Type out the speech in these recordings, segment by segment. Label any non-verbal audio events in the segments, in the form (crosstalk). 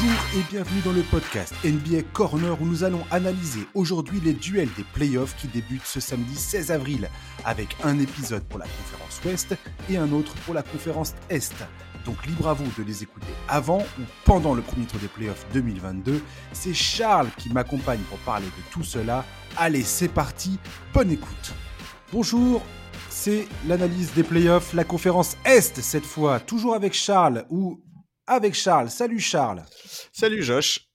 Bonjour et bienvenue dans le podcast NBA Corner où nous allons analyser aujourd'hui les duels des playoffs qui débutent ce samedi 16 avril avec un épisode pour la conférence Ouest et un autre pour la conférence Est. Donc libre à vous de les écouter avant ou pendant le premier tour des playoffs 2022. C'est Charles qui m'accompagne pour parler de tout cela. Allez, c'est parti, bonne écoute. Bonjour, c'est l'analyse des playoffs, la conférence Est cette fois, toujours avec Charles ou avec Charles. Salut Charles. Salut Josh.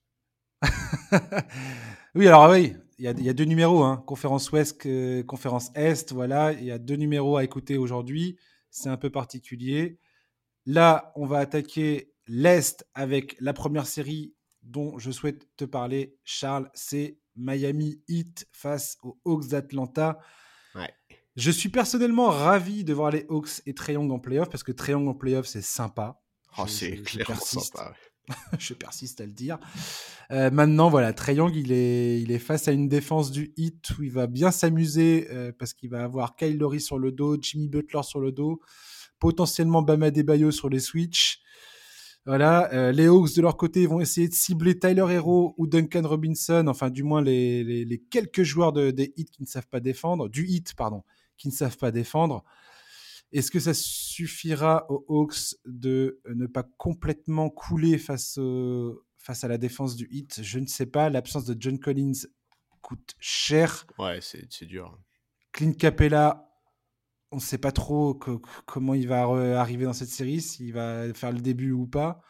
(laughs) oui, alors oui, il y, a deux numéros, hein. conférence Ouest, conférence Est, voilà, il y a deux numéros à écouter aujourd'hui, c'est un peu particulier. Là, on va attaquer l'Est avec la première série dont je souhaite te parler, Charles, c'est Miami Heat face aux Hawks d'Atlanta. Je suis personnellement ravi de voir les Hawks et Trae en playoff parce que Trae en playoff, c'est sympa. Oh, c'est clairement sympa. (laughs) je persiste à le dire. Euh, maintenant, voilà, Trae il est, il est face à une défense du Heat où il va bien s'amuser euh, parce qu'il va avoir Kyle Lowry sur le dos, Jimmy Butler sur le dos, potentiellement Bama Debayo sur les switches. Voilà, euh, les Hawks de leur côté vont essayer de cibler Tyler Hero ou Duncan Robinson, enfin du moins les, les, quelques joueurs de, des Heat qui ne savent pas défendre, du Heat pardon, qui ne savent pas défendre. Est-ce que ça suffira aux Hawks de ne pas complètement couler face, face à la défense du Heat? Je ne sais pas. L'absence de John Collins coûte cher. Ouais, c'est dur. Clint Capella, on ne sait pas trop comment il va arriver dans cette série, s'il va faire le début ou pas,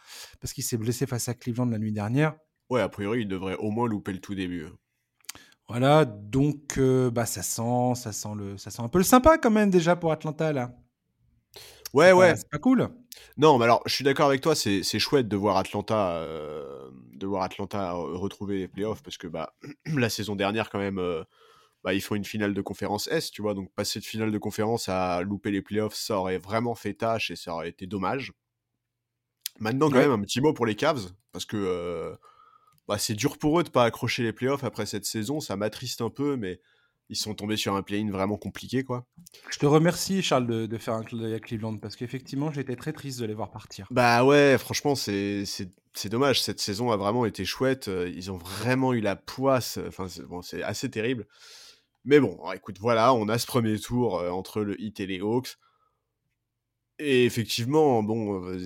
parce qu'il s'est blessé face à Cleveland la nuit dernière. Ouais, a priori, il devrait au moins louper le tout début. Voilà, donc euh, bah ça sent, ça sent le, ça sent un peu le sympa quand même déjà pour Atlanta là. Ouais, ouais. C'est pas cool. Non, mais alors, je suis d'accord avec toi, c'est chouette de voir Atlanta, euh, de voir Atlanta retrouver les playoffs parce que bah, (clears throat) la saison dernière, quand même, euh, bah, ils font une finale de conférence S, tu vois. Donc, passer de finale de conférence à louper les playoffs, ça aurait vraiment fait tâche et ça aurait été dommage. Maintenant, quand même, un petit mot pour les Cavs parce que euh, bah, c'est dur pour eux de pas accrocher les playoffs après cette saison. Ça m'attriste un peu, mais ils sont tombés sur un play-in vraiment compliqué, quoi. Je te remercie, Charles, de, faire un clin d'œil à Cleveland, parce qu'effectivement, j'étais très triste de les voir partir. Bah ouais, franchement, c'est dommage. Cette saison a vraiment été chouette. Euh, ils ont vraiment eu la poisse. Enfin, c'est bon, assez terrible. Mais bon, écoute, voilà, on a ce premier tour euh, entre le Heat et les Hawks. Et effectivement, bon, euh,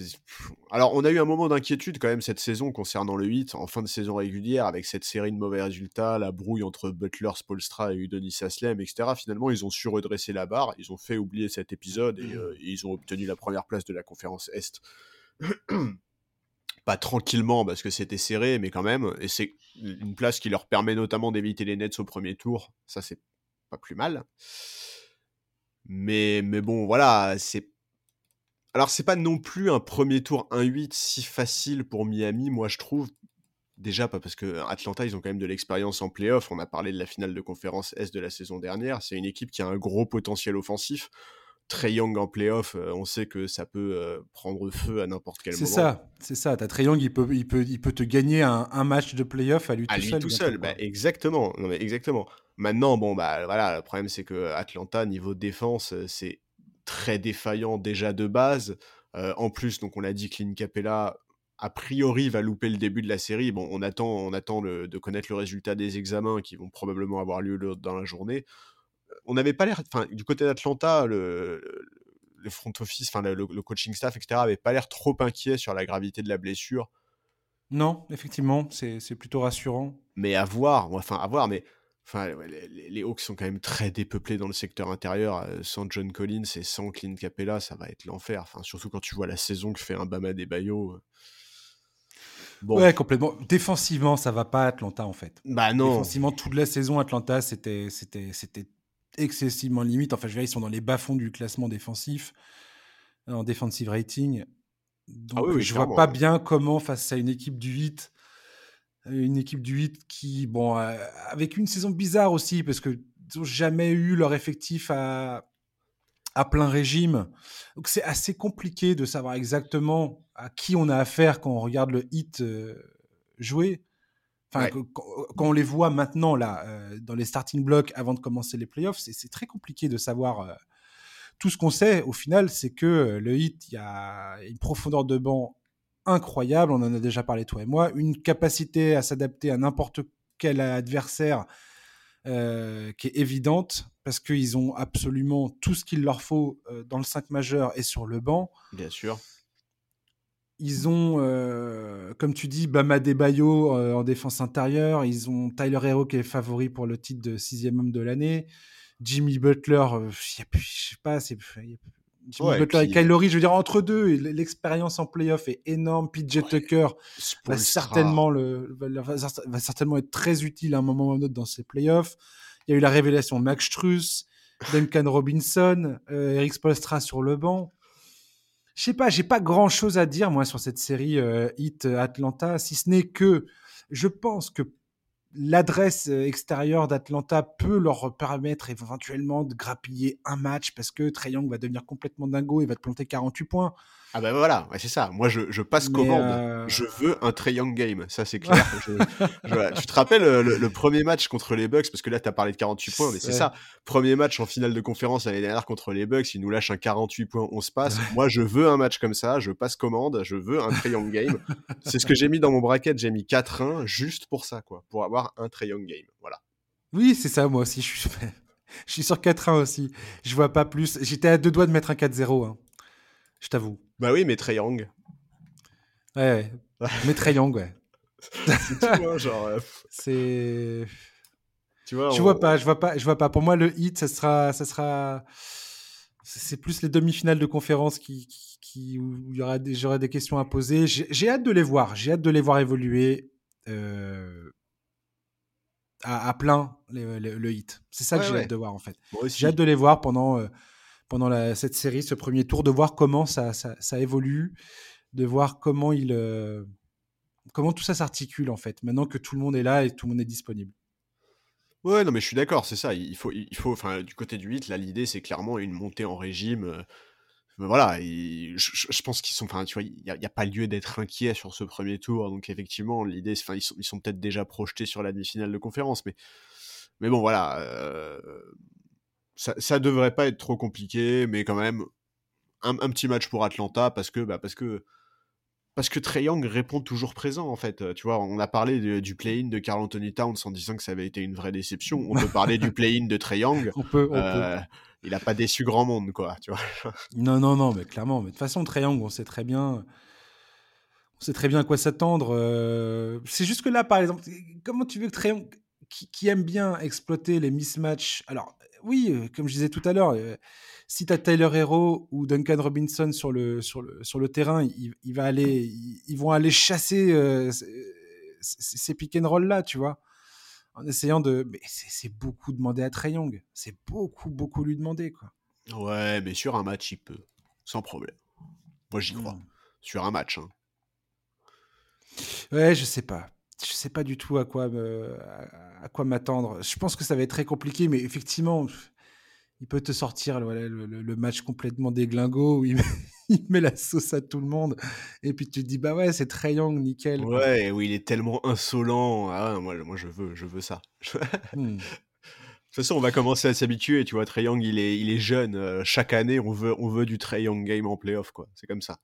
alors on a eu un moment d'inquiétude quand même cette saison concernant le 8 en fin de saison régulière avec cette série de mauvais résultats, la brouille entre Butler, Spolstra et Udonis Aslem, etc. Finalement, ils ont su redresser la barre, ils ont fait oublier cet épisode et, euh, ils ont obtenu la première place de la conférence Est. Pas tranquillement parce que c'était serré, mais quand même, et c'est une place qui leur permet notamment d'éviter les Nets au premier tour. Ça, c'est pas plus mal. Mais, mais bon, voilà, c'est alors, c'est pas non plus un premier tour 1-8 si facile pour Miami, moi je trouve. Déjà, pas parce que Atlanta, ils ont quand même de l'expérience en playoff. On a parlé de la finale de conférence S de la saison dernière. C'est une équipe qui a un gros potentiel offensif. Très young en playoff, euh, on sait que ça peut euh, prendre feu à n'importe quel moment. C'est ça, c'est ça. T'as Trey Young, il peut, il peut, il peut te gagner un, match de playoff à lui tout seul. tout seul, bah, exactement. Non, mais exactement. Maintenant, bon, bah voilà, le problème c'est que Atlanta, niveau défense, euh, c'est très défaillant déjà de base. Euh, en plus, donc on l'a dit, Clint Capella a priori va louper le début de la série. Bon, on attend, on attend de connaître le résultat des examens qui vont probablement avoir lieu dans la journée. On n'avait pas l'air, enfin, du côté d'Atlanta, le, le, front office, enfin, le, coaching staff, etc., avait pas l'air trop inquiet sur la gravité de la blessure. Non, effectivement, c'est plutôt rassurant. Mais à voir, enfin, à voir, mais Enfin, les, Hawks sont quand même très dépeuplés dans le secteur intérieur. Euh, sans John Collins et sans Clint Capella, ça va être l'enfer. Enfin, surtout quand tu vois la saison que fait un Bama des Bayo. Euh. Bon. Ouais, complètement. Défensivement, ça va pas Atlanta en fait. Bah non. Défensivement, toute la saison, Atlanta, c'était, c'était, c'était excessivement limite. Enfin, je veux dire, ils sont dans les bas-fonds du classement défensif, en defensive rating. Donc, ah oui, je vois pas bien comment, face à une équipe du 8, une équipe du 8 qui, bon, euh, avec une saison bizarre aussi, parce qu'ils n'ont jamais eu leur effectif à, à plein régime. Donc c'est assez compliqué de savoir exactement à qui on a affaire quand on regarde le hit euh, jouer. Enfin, quand, on les voit maintenant, là, euh, dans les starting blocks avant de commencer les playoffs, c'est très compliqué de savoir. tout ce qu'on sait, au final, c'est que le hit, il y a une profondeur de banc incroyable, on en a déjà parlé toi et moi, une capacité à s'adapter à n'importe quel adversaire euh, qui est évidente parce qu'ils ont absolument tout ce qu'il leur faut euh, dans le 5 majeur et sur le banc. Bien sûr. Ils ont, euh, comme tu dis, Bama Debayo en défense intérieure. Ils ont Tyler Hero qui est favori pour le titre de sixième homme de l'année. Jimmy Butler, je sais pas, c'est Jimmy Butler et, je veux dire, entre deux, l'expérience en playoff est énorme. PJ Tucker va certainement, le, va, certainement être très utile à un moment ou à un autre dans ces playoffs. Il y a eu la révélation de Max Struss, Duncan Robinson, euh, Eric Spolstra sur le banc. Je sais pas, j'ai pas grand chose à dire, moi, sur cette série euh, Hit Atlanta, si ce n'est que je pense que l'adresse euh, extérieure d'Atlanta peut leur permettre éventuellement de grappiller un match parce que Trae va devenir complètement dingo et va te planter 48 points. Ah ben voilà, c'est ça. Moi, je, passe commande. Euh, je veux un Trae Young game, ça c'est clair. (laughs) tu te rappelles euh, le, premier match contre les Bucks, parce que là, tu as parlé de 48 points, mais c'est ça. Premier match en finale de conférence l'année dernière contre les Bucks, ils nous lâchent un 48 points, on se passe. Moi, je veux un match comme ça, je passe commande, je veux un Trae Young game. c'est ce que j'ai mis dans mon bracket, j'ai mis 4-1 juste pour ça, quoi, pour avoir un Trae Young game. Voilà. Oui, c'est ça, moi aussi, je suis, je suis sur 4-1 aussi. Je vois pas plus. J'étais à deux doigts de mettre un 4-0, hein. je t'avoue. Bah oui, mais Trey Young. Ouais, ouais. (laughs) mais Trey Young, ouais. c'est genre. Euh, c'est. Tu vois, je vois pas, je vois pas, je vois pas. Pour moi, le hit, ça sera, ça sera. C'est plus les demi-finales de conférence qui, qui, où il y aura des, j'aurai des questions à poser. J'ai hâte de les voir. J'ai hâte de les voir évoluer euh, à, plein le hit. C'est ça que j'ai hâte de voir en fait. J'ai hâte de les voir pendant. Euh, pendant cette série, ce premier tour, de voir comment ça, ça, évolue, de voir comment, il, euh, comment tout ça s'articule en fait, maintenant que tout le monde est là et tout le monde est disponible. Ouais, non, mais je suis d'accord, c'est ça. Il faut, il faut, enfin, du côté du 8, là, l'idée, c'est clairement une montée en régime. Euh, voilà, je, pense qu'ils sont, enfin, tu vois, il n'y a, pas lieu d'être inquiet sur ce premier tour. Donc, effectivement, l'idée, enfin, ils sont, ils sont peut-être déjà projetés sur la demi-finale de conférence, mais, mais bon, voilà. Euh, ça, ça devrait pas être trop compliqué, mais quand même un, petit match pour Atlanta parce que bah, parce que parce que Young répond toujours présent en fait. Tu vois, on a parlé du play-in de Carl Anthony Towns en disant que ça avait été une vraie déception. On peut (laughs) parler du play-in de Trey Young. on peut, euh, Il a pas déçu grand monde quoi, tu vois. (laughs) non non non, mais clairement. Mais de toute façon, Trey Young, on sait très bien. On sait très bien à quoi s'attendre. Euh, c'est juste que là, par exemple, comment tu veux que Young, qui, qui aime bien exploiter les mismatchs, alors oui, comme je disais tout à l'heure, si tu as Tyler Hero ou Duncan Robinson sur le, sur le, sur le terrain, il, va aller, ils, vont aller chasser ces pick and roll là, tu vois, en essayant de. Mais c'est beaucoup demander à Trey Young. C'est beaucoup, beaucoup lui demander, quoi. Ouais, mais sur un match, il peut, sans problème. Moi, j'y crois. Mmh. Sur un match. Hein. Ouais, je sais pas je sais pas du tout à quoi à, quoi m'attendre. Je pense que ça va être très compliqué, mais effectivement, il peut te sortir le, match complètement déglingo où (laughs) il met, la sauce à tout le monde et puis tu te dis bah ouais c'est très young nickel. Ouais, où il est tellement insolent. Ah, moi, moi je veux je veux ça. (laughs) Hmm. De toute façon, on va commencer à s'habituer. Tu vois, Trey Young, il est, il est jeune. Euh, chaque année, on veut, on veut du Trey Young game en playoff. C'est comme ça.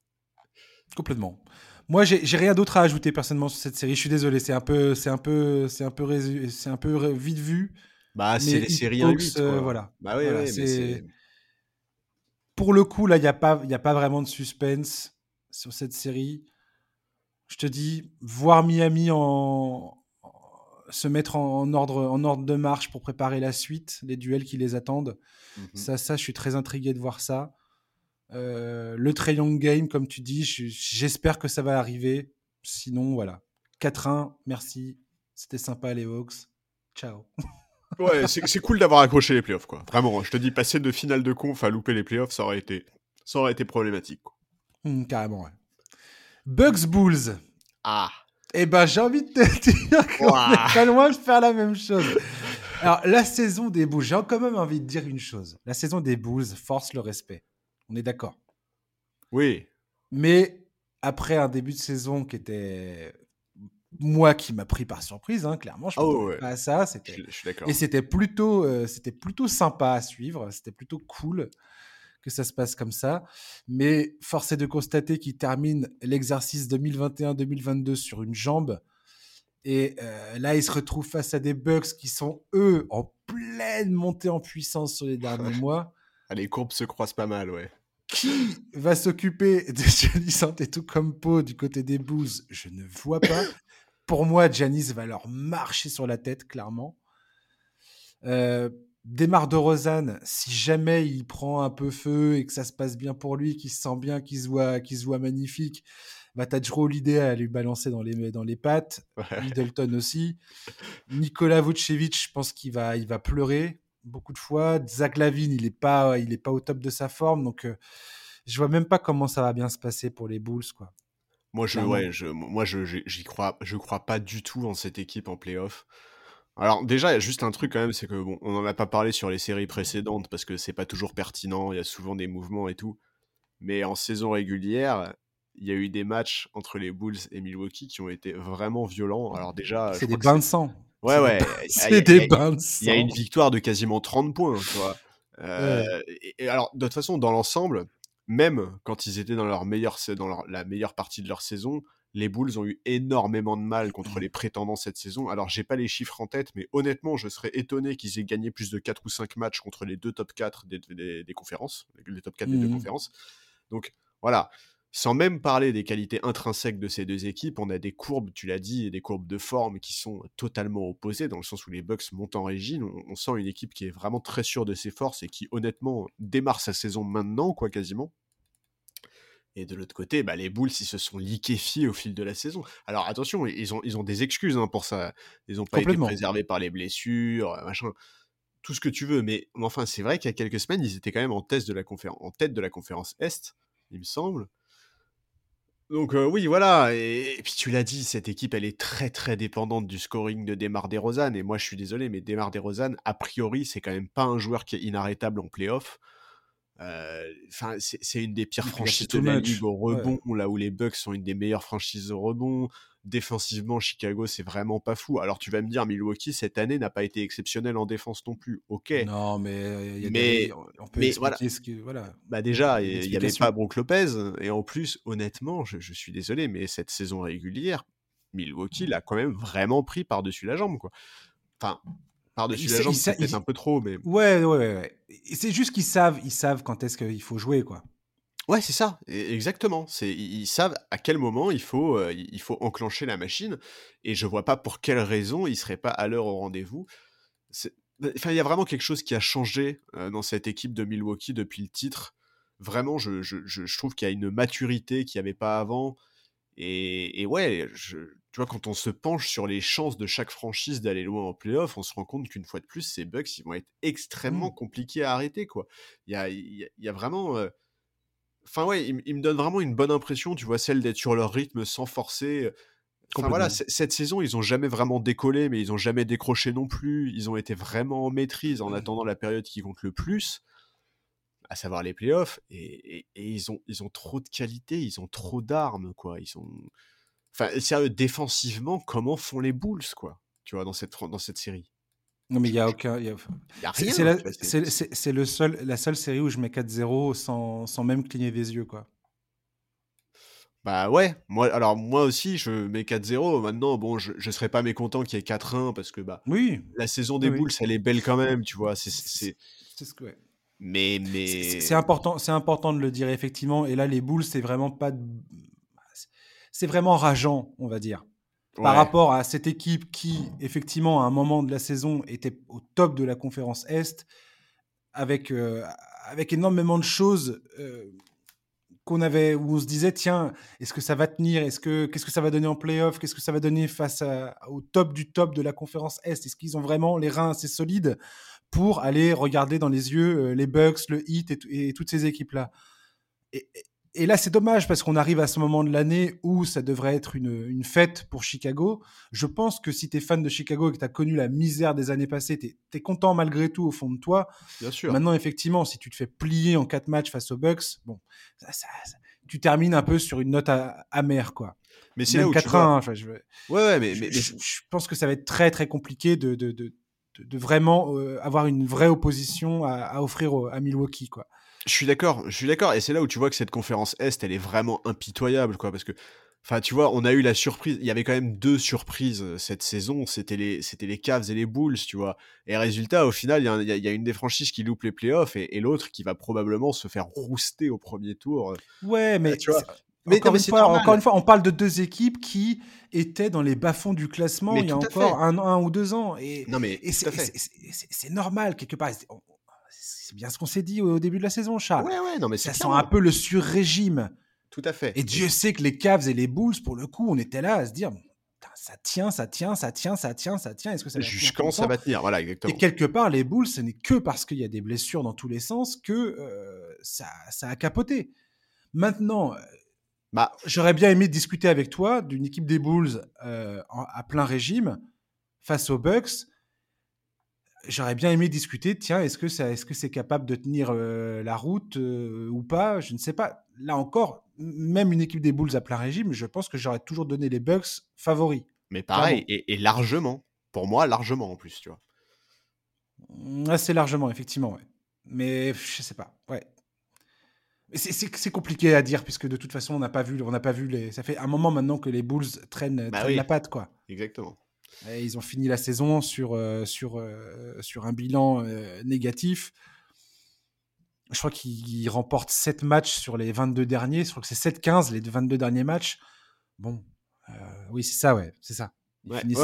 Complètement. Moi, j'ai rien d'autre à ajouter personnellement sur cette série. Je suis désolé, c'est un peu, c'est un peu, c'est un peu, c'est un peu vite vu. Bah, c'est les séries en euh, voilà. Bah oui, c'est. Pour le coup, là, il n'y a pas, il a pas vraiment de suspense sur cette série. Je te dis, voir Miami en, se mettre en, ordre, en ordre de marche pour préparer la suite, les duels qui les attendent. Mhm. Ça, ça, je suis très intrigué de voir ça. Euh, le Trey Young Game, comme tu dis, j'espère que ça va arriver. Sinon, voilà. 4-1, merci. C'était sympa, les Hawks. Ciao. (laughs) ouais, c'est cool d'avoir accroché les playoffs, quoi. Vraiment, je te dis, passer de finale de conf à louper les playoffs, ça aurait été, ça aurait été problématique. Hmm, carrément, ouais. Bugs Bulls. Ah. Eh ben, j'ai envie de te (laughs) dire qu'on est pas loin de faire la même chose. Alors, la saison des Bulls, j'ai quand même envie de dire une chose. La saison des Bulls force le respect. On est d'accord. Oui. Mais après un début de saison qui était moi qui m'a pris par surprise, hein, clairement, je oh, pas à ça. Je, suis d'accord. Et c'était plutôt, euh, c'était plutôt sympa à suivre, c'était plutôt cool que ça se passe comme ça. Mais force est de constater qu'il termine l'exercice 2021-2022 sur une jambe. Et euh, là, il se retrouve face à des Bucks qui sont, eux, en pleine montée en puissance sur les derniers (laughs) mois. Ah, les courbes se croisent pas mal, ouais. Qui va s'occuper de Giannis Antetokounmpo du côté des Bulls? Je ne vois pas. (laughs) Pour moi, Giannis va leur marcher sur la tête, clairement. Euh, Démarre de Rosanne, si jamais il prend un peu feu et que ça se passe bien pour lui, qu'il se sent bien, qu'il se voit, qu'il se voit magnifique, bah t'as Holiday à lui balancer dans les, dans les pattes, Middleton aussi. Nikola Vucevic, je pense qu'il va, il va pleurer beaucoup de fois. Zach Lavine, il n'est pas, il est pas au top de sa forme, donc euh, je vois même pas comment ça va bien se passer pour les Bulls, quoi. Moi, je, ouais, je, moi, je, j'y crois, je crois pas du tout en cette équipe en playoff. Alors déjà, il y a juste un truc quand même, c'est que bon, on n'en a pas parlé sur les séries précédentes parce que c'est pas toujours pertinent, il y a souvent des mouvements et tout. Mais en saison régulière, il y a eu des matchs entre les Bulls et Milwaukee qui ont été vraiment violents. Alors déjà, c'est des bains de sang. Ouais, ouais. C'est des bains de sang. Il y a une victoire de quasiment 30 points, tu vois. Euh, et, alors, de toute façon, dans l'ensemble, même quand ils étaient dans leur meilleure, dans la meilleure partie de leur saison, les Bulls ont eu énormément de mal contre les prétendants cette saison. Alors, j'ai pas les chiffres en tête, mais honnêtement, je serais étonné qu'ils aient gagné plus de 4 ou 5 matchs contre les deux top 4 des, conférences, les top 4 des deux mmh conférences. Donc, voilà. Sans même parler des qualités intrinsèques de ces deux équipes, on a des courbes, tu l'as dit, et des courbes de forme qui sont totalement opposées, dans le sens où les Bucks montent en régime. On, on sent une équipe qui est vraiment très sûre de ses forces et qui, honnêtement, démarre sa saison maintenant, quoi, quasiment. Et de l'autre côté, bah, les Bulls, ils se sont liquéfiés au fil de la saison. Alors attention, ils ont, ils ont des excuses hein, pour ça. Ils n'ont pas été préservés par les blessures, euh, machin, tout ce que tu veux. Mais enfin, c'est vrai qu'il y a quelques semaines, ils étaient quand même en, test de la en tête de la conférence Est, il me semble. Donc euh, oui, voilà. Et, puis tu l'as dit, cette équipe, elle est très très dépendante du scoring de Demar DeRozan. Et moi, je suis désolé, mais Demar DeRozan, a priori, c'est quand même pas un joueur qui est inarrêtable en playoff. Enfin, c'est une des pires franchises de la ligue au rebond, là où les Bucks sont une des meilleures franchises au rebond. Défensivement, Chicago, c'est vraiment pas fou. Alors tu vas me dire, Milwaukee cette année n'a pas été exceptionnel en défense non plus. Ok. Non, mais y a mais, on peut mais voilà. Ce que, voilà. Bah déjà, il n'y avait pas Brook Lopez et en plus, honnêtement, je, je, suis désolé, mais cette saison régulière, Milwaukee l'a quand même vraiment pris par-dessus la jambe, quoi. Enfin, par-dessus la jambe, c'est peut-être un peu trop, mais. Ouais, ouais, ouais. C'est juste qu'ils savent, ils savent quand est-ce qu'il faut jouer, quoi. Ouais, c'est ça, e, exactement. C'est ils savent à quel moment il faut, euh, il faut enclencher la machine, et je vois pas pour quelle raison ils seraient pas à l'heure au rendez-vous. Bah, enfin, il y a vraiment quelque chose qui a changé euh, dans cette équipe de Milwaukee depuis le titre. Vraiment, je, je, je trouve qu'il y a une maturité qu'il n'y avait pas avant. Et, ouais, tu vois, quand on se penche sur les chances de chaque franchise d'aller loin en playoff, on se rend compte qu'une fois de plus, ces Bucks, ils vont être extrêmement mmh. compliqués à arrêter, quoi. Il y a, y a, vraiment... Euh, enfin ouais, ils, me donnent vraiment une bonne impression, tu vois, celle d'être sur leur rythme sans forcer. Enfin voilà, cette saison, ils ont jamais vraiment décollé, mais ils ont jamais décroché non plus. Ils ont été vraiment en maîtrise en mmh. attendant la période qui compte le plus à savoir les playoffs, et, et, ils, ont, ils ont trop de qualité, ils ont trop d'armes, quoi. Ils sont. Enfin, sérieux, défensivement, comment font les Bulls, quoi, tu vois, dans cette, dans cette série? Non, mais il n'y a aucun. Y a... Y a rien. C'est le seul, la seule série où je mets 4-0 sans, sans même cligner des yeux, quoi. Bah ouais, moi, alors moi aussi, je mets 4-0. Maintenant, bon, je ne serais pas mécontent qu'il y ait 4-1 parce que bah, oui. la saison des Bulls, elle est belle quand même, tu vois. C'est ce que. Ouais. Mais, mais... C'est important, c'est important de le dire effectivement. Et là, les boules, c'est vraiment pas, c'est vraiment rageant, on va dire, par rapport à cette équipe qui, effectivement, à un moment de la saison, était au top de la conférence Est, avec euh, avec énormément de choses euh, qu'on avait, où on se disait, tiens, est-ce que ça va tenir? Est-ce que qu'est-ce que ça va donner en playoff? Qu'est-ce que ça va donner face au top du top de la conférence Est? Est-ce qu'ils ont vraiment les reins assez solides pour aller regarder dans les yeux euh, les Bucks, le Heat et, toutes ces équipes-là? Et, là, c'est dommage parce qu'on arrive à ce moment de l'année où ça devrait être une, fête pour Chicago. Je pense que si tu es fan de Chicago et que tu as connu la misère des années passées, tu es, content malgré tout au fond de toi. Bien sûr. Maintenant, effectivement, si tu te fais plier en quatre matchs face aux Bucks, bon, tu termines un peu sur une note amère, quoi. Mais c'est là où 4 je, ouais, mais, mais, je, pense que ça va être très très compliqué de, de, de, vraiment euh, avoir une vraie opposition à, offrir à Milwaukee. Quoi. Je suis d'accord, je suis d'accord, et c'est là où tu vois que cette conférence Est, elle est vraiment impitoyable, quoi, parce que, enfin, tu vois, on a eu la surprise, il y avait quand même deux surprises euh, cette saison, c'était les, c'était les Cavs et les Bulls, tu vois, et résultat, au final, il y, y, a une des franchises qui loupe les playoffs, et, et l'autre qui va probablement se faire rouster au premier tour. Euh. Ouais, mais tu vois. Mais, encore, une fois, encore, une fois, on parle de deux équipes qui étaient dans les bas-fonds du classement il y a encore un, un, ou deux ans. Et, non, mais c'est normal, quelque part c'est bien ce qu'on s'est dit au début de la saison, Charles. Ouais, ouais, non, mais ça sent un peu le sur-régime. Tout à fait. Et Dieu sait que les Cavs et les Bulls, pour le coup, on était là à se dire, ça tient, ça tient, ça tient, ça tient, ça tient. Est-ce que ça va Jusqu'en ça? va tenir, voilà, exactement. Et quelque part, les Bulls, ce n'est que parce qu'il y a des blessures dans tous les sens que euh, ça, ça, a capoté. Maintenant, euh, bah, j'aurais bien aimé discuter avec toi d'une équipe des Bulls euh, à plein régime face aux Bucks j'aurais bien aimé discuter. Tiens, est-ce que c'est capable de tenir euh, la route euh, ou pas Je ne sais pas. Là encore, même une équipe des Bulls à plein régime, je pense que j'aurais toujours donné les Bucks favoris. Mais pareil, et, largement. Pour moi, largement en plus, tu vois. Mmh, assez largement, effectivement, ouais. Mais je sais pas, ouais. C'est compliqué à dire puisque de toute façon on n'a pas vu, on n'a pas vu les. Ça fait un moment maintenant que les Bulls traînent, bah traînent la patte, quoi. Exactement ils ont fini la saison sur, euh, sur, euh, sur un bilan euh, négatif. Je crois qu'ils remportent 7 matchs sur les 22 derniers. Je crois que c'est 7-15 les 22 derniers matchs. Bon, oui, c'est ça, ouais, c'est ça. Ils finissent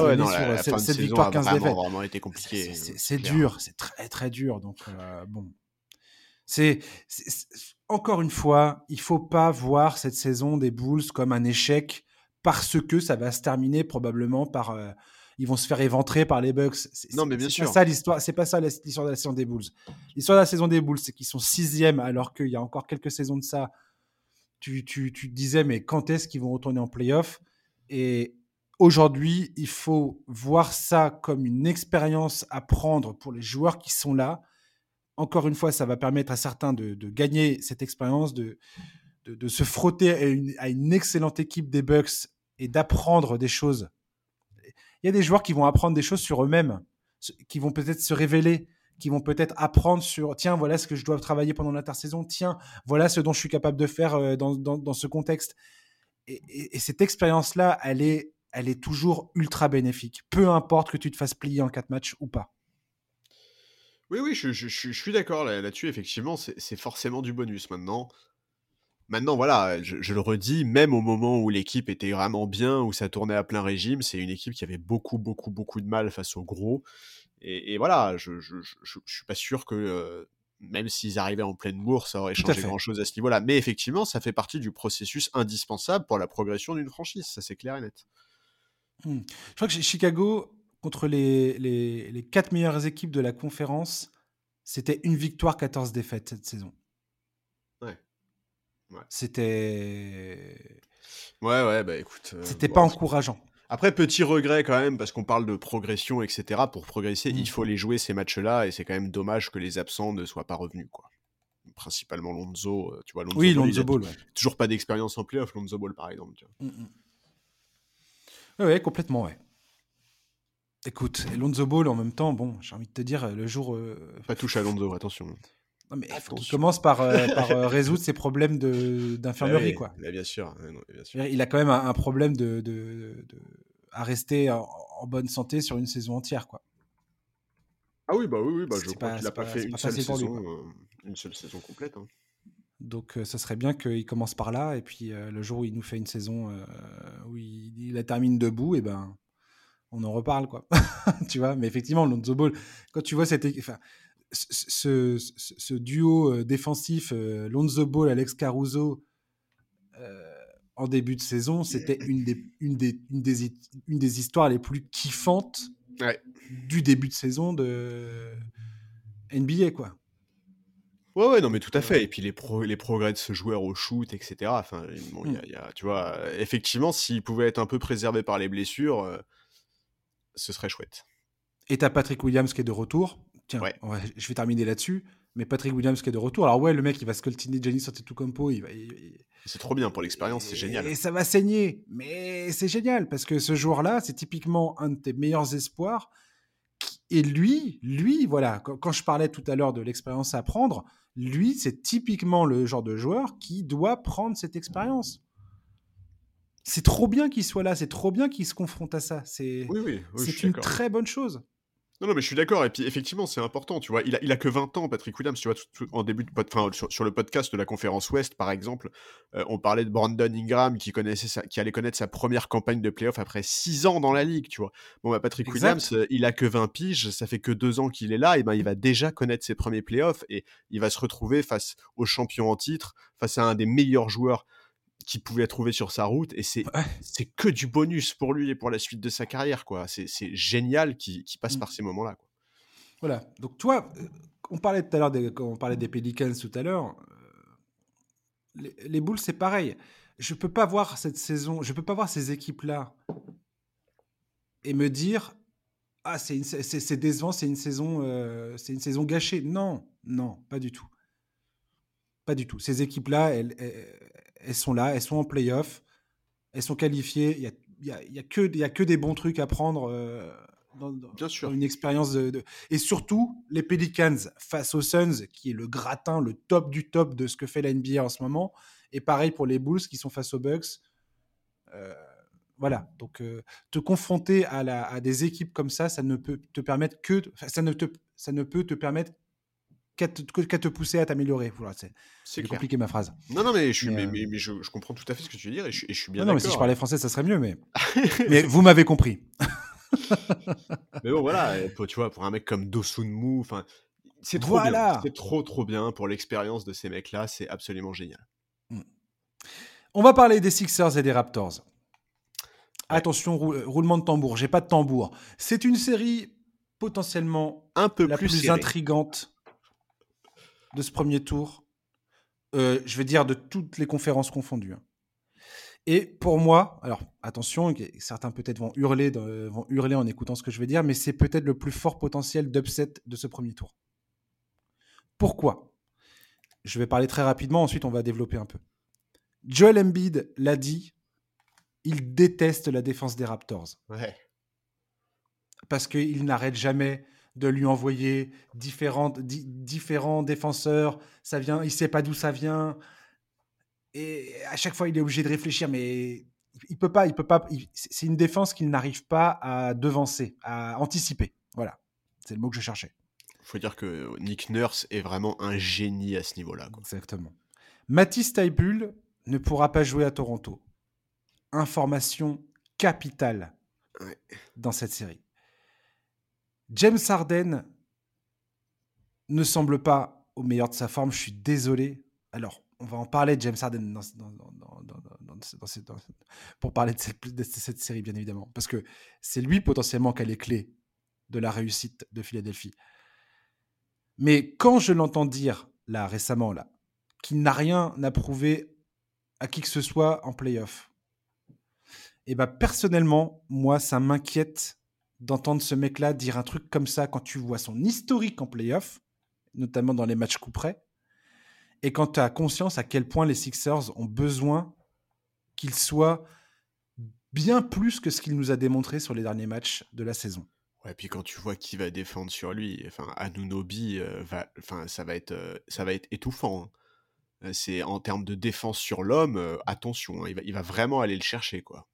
sur 7, victoires, 15 défaites. vraiment été compliqué. C'est dur, c'est très très dur. Donc, bon. C'est encore une fois, il faut pas voir cette saison des Bulls comme un échec parce que ça va se terminer probablement par ils vont se faire éventrer par les Bucks. Non, mais bien sûr. C'est ça l'histoire. C'est pas ça l'histoire de la saison des Bulls. L'histoire de la saison des Bulls, c'est qu'ils sont sixième alors qu'il y a encore quelques saisons de ça. Tu, tu, tu disais, mais quand est-ce qu'ils vont retourner en playoff? Et aujourd'hui, il faut voir ça comme une expérience à prendre pour les joueurs qui sont là. Encore une fois, ça va permettre à certains de, de gagner cette expérience, de, de, de, se frotter à une, à une excellente équipe des Bucks et d'apprendre des choses il y a des joueurs qui vont apprendre des choses sur eux-mêmes, qui vont peut-être se révéler, qui vont peut-être apprendre sur tiens, voilà ce que je dois travailler pendant l'intersaison, tiens, voilà ce dont je suis capable de faire euh, dans, dans, ce contexte. Et, cette expérience-là, elle est, elle est toujours ultra bénéfique, peu importe que tu te fasses plier en quatre matchs ou pas. Oui, oui, je, suis d'accord là-dessus, effectivement, c'est forcément du bonus maintenant. Maintenant, voilà, je, le redis, même au moment où l'équipe était vraiment bien, où ça tournait à plein régime, c'est une équipe qui avait beaucoup, beaucoup, beaucoup de mal face aux gros. Et, voilà, je, je, suis pas sûr que euh, même s'ils arrivaient en pleine bourse, ça aurait changé grand-chose à ce niveau-là. Mais effectivement, ça fait partie du processus indispensable pour la progression d'une franchise, ça c'est clair et net. Mmh. Je crois que Chicago, contre les, les, les quatre meilleures équipes de la conférence, c'était une victoire, 14 défaites cette saison. C'était. Ouais, ouais, bah écoute. Euh, C'était pas encourageant. Après, petit regret quand même, parce qu'on parle de progression, etc. Pour progresser, il mmh. faut les jouer ces matchs-là, et c'est quand même dommage que les absents ne soient pas revenus, quoi. Principalement Lonzo, euh, tu vois. Lonzo oui, Lonzo Ball. Toujours pas d'expérience en playoff, Lonzo Ball, par exemple. Tu vois. Mmh, mmh. Ouais, complètement, ouais. Écoute, Lonzo Ball en même temps, bon, j'ai envie de te dire, le jour. Euh, pas touche à Lonzo, attention. Non, mais il faut qu'il commence par, euh, par euh, (laughs) résoudre ses problèmes d'infirmerie, quoi. bien, sûr, bien, sûr, Il a quand même un, problème de, de, de, à rester en, bonne santé sur une saison entière, quoi. Ah oui, bah oui, oui bah, je crois qu'il n'a pas, fait une seule, saison, euh, une seule saison complète. Hein. Donc, ça serait bien qu'il commence par là, et puis le jour où il nous fait une saison où il, il, la termine debout, et ben on en reparle, quoi. (laughs) tu vois, mais effectivement, Lonzo Ball, quand tu vois cette enfin, ce, ce, duo euh, défensif euh, Lonzo Ball, Alex Caruso euh, en début de saison, c'était une des, une, des, une, des, une des histoires les plus kiffantes du début de saison de NBA, quoi. Ouais, ouais, non, mais tout à fait. Et puis les, les progrès de ce joueur au shoot, etc. Enfin, bon, y y a, tu vois, effectivement, s'il pouvait être un peu préservé par les blessures, ce serait chouette. Et t'as Patrick Williams qui est de retour. Tiens, je vais terminer là-dessus. Mais Patrick Williams qui est de retour. Alors ouais, le mec, il va scoltiner Giannis Antetokounmpo. Il va, C'est trop bien pour l'expérience, c'est génial. Et ça va saigner. Mais c'est génial parce que ce joueur-là, c'est typiquement un de tes meilleurs espoirs. Et lui, lui, voilà, quand, je parlais tout à l'heure de l'expérience à prendre, Lui, c'est typiquement le genre de joueur qui doit prendre cette expérience. C'est trop bien qu'il soit là, c'est trop bien qu'il se confronte à ça. C'est Oui, oui, oui, une très bonne chose. Non, non, mais je suis d'accord. Et puis, effectivement, c'est important. Tu vois, il a, il a que 20 ans, Patrick Williams. Tu vois, tout- tout- en début de enfin, sur, sur le podcast de la conférence Ouest, par exemple, euh, on parlait de Brandon Ingram qui connaissait sa- qui allait connaître sa première campagne de playoff après 6 ans dans la ligue. Tu vois, bon, bah, Patrick Exact. Williams, euh, il a que 20 piges. Ça fait que deux ans qu'il est là. Et ben, il va déjà connaître ses premiers playoffs et il va se retrouver face au champion en titre, face à un des meilleurs joueurs qu'il pouvait trouver sur sa route. Et c'est Ouais. c'est que du bonus pour lui et pour la suite de sa carrière. quoi. C'est c'est génial qu'il qu'il passe Mm. par ces moments-là. Voilà. Donc toi, euh, on parlait tout à l'heure des, quand on parlait des Pelicans tout à l'heure. euh, Les, les Bulls, c'est pareil. Je peux pas voir cette saison, je peux pas voir ces équipes-là et me dire ah c'est c'est c'est décevant, c'est une saison, euh, c'est une saison gâchée. Non, non, pas du tout, pas du tout. Ces équipes-là, elles, elles, elles sont là, elles sont en playoff, elles sont qualifiées. Il y a, y a- y a que, y a que des bons trucs à prendre. euh, dans, dans- Bien sûr. dans une expérience de, de- Et surtout, les Pelicans face aux Suns, qui est le gratin, le top du top de ce que fait la NBA en ce moment. Et pareil pour les Bulls qui sont face aux Bucks. Euh, voilà. Donc, euh, te confronter à, la- à des équipes comme ça, ça ne peut te permettre que. Ça ne, te, ça ne peut te permettre qu'à te, pousser à t'améliorer. Voilà, c'est compliqué ma phrase. Non, non, mais je, suis, Mais, mais, euh, mais- je, je comprends tout à fait ce que tu veux dire et je, et je suis bien Non, non, mais si je parlais français, ça serait mieux. Mais, (laughs) mais vous m'avez compris. (laughs) Mais bon, voilà, pour- tu vois, pour un mec comme Dosunmu, enfin, c'est trop Voilà. bien. C'est trop, trop bien pour l'expérience de ces mecs-là. C'est absolument génial. On va parler des Sixers et des Raptors. Attention, euh, roulement de tambour. J'ai pas de tambour. C'est une série potentiellement Un peu la plus, intrigante de ce premier tour. Euh, je vais dire de toutes les conférences confondues. hein. Et pour moi, alors attention, certains peut-être vont hurler, vont hurler en écoutant ce que je vais dire, mais c'est peut-être le plus fort potentiel d'upset de ce premier tour. Pourquoi? Je vais parler très rapidement, ensuite on va développer un peu. Joel Embiid l'a dit, il déteste la défense des Raptors Ouais. parce qu'il n'arrête jamais de lui envoyer différents, di- différents défenseurs. Ça vient, il sait pas d'où ça vient. Et à chaque fois, il est obligé de réfléchir, mais il peut pas, il peut pas. il- C'est une défense qu'il n'arrive pas à devancer, à anticiper. Voilà, c'est le mot que je cherchais. Faut dire que Nick Nurse est vraiment un génie à ce niveau-là. Exactement. Mathis Taibul ne pourra pas jouer à Toronto. Information capitale Ouais. dans cette série. James Harden ne semble pas au meilleur de sa forme. Je suis désolé. Alors, on va en parler de James Harden pour parler de cette, série, bien évidemment. Parce que c'est lui potentiellement qui a les clés de la réussite de Philadelphie. Mais quand je l'entends dire, là, récemment, là, qu'il n'a rien à prouver à qui que ce soit en playoff, et ben personnellement, moi, ça m'inquiète d'entendre ce mec-là dire un truc comme ça quand tu vois son historique en playoff, notamment dans les matchs coup et quand tu as conscience à quel point les Sixers ont besoin qu'il soit bien plus que ce qu'il nous a démontré sur les derniers matchs de la saison. Ouais, puis quand tu vois qui va défendre sur lui, enfin, Anunobi, euh, va, ça va être, euh, ça va être étouffant. hein. Euh, C'est en termes de défense sur l'homme, attention, hein, il, va, il va vraiment aller le chercher, quoi.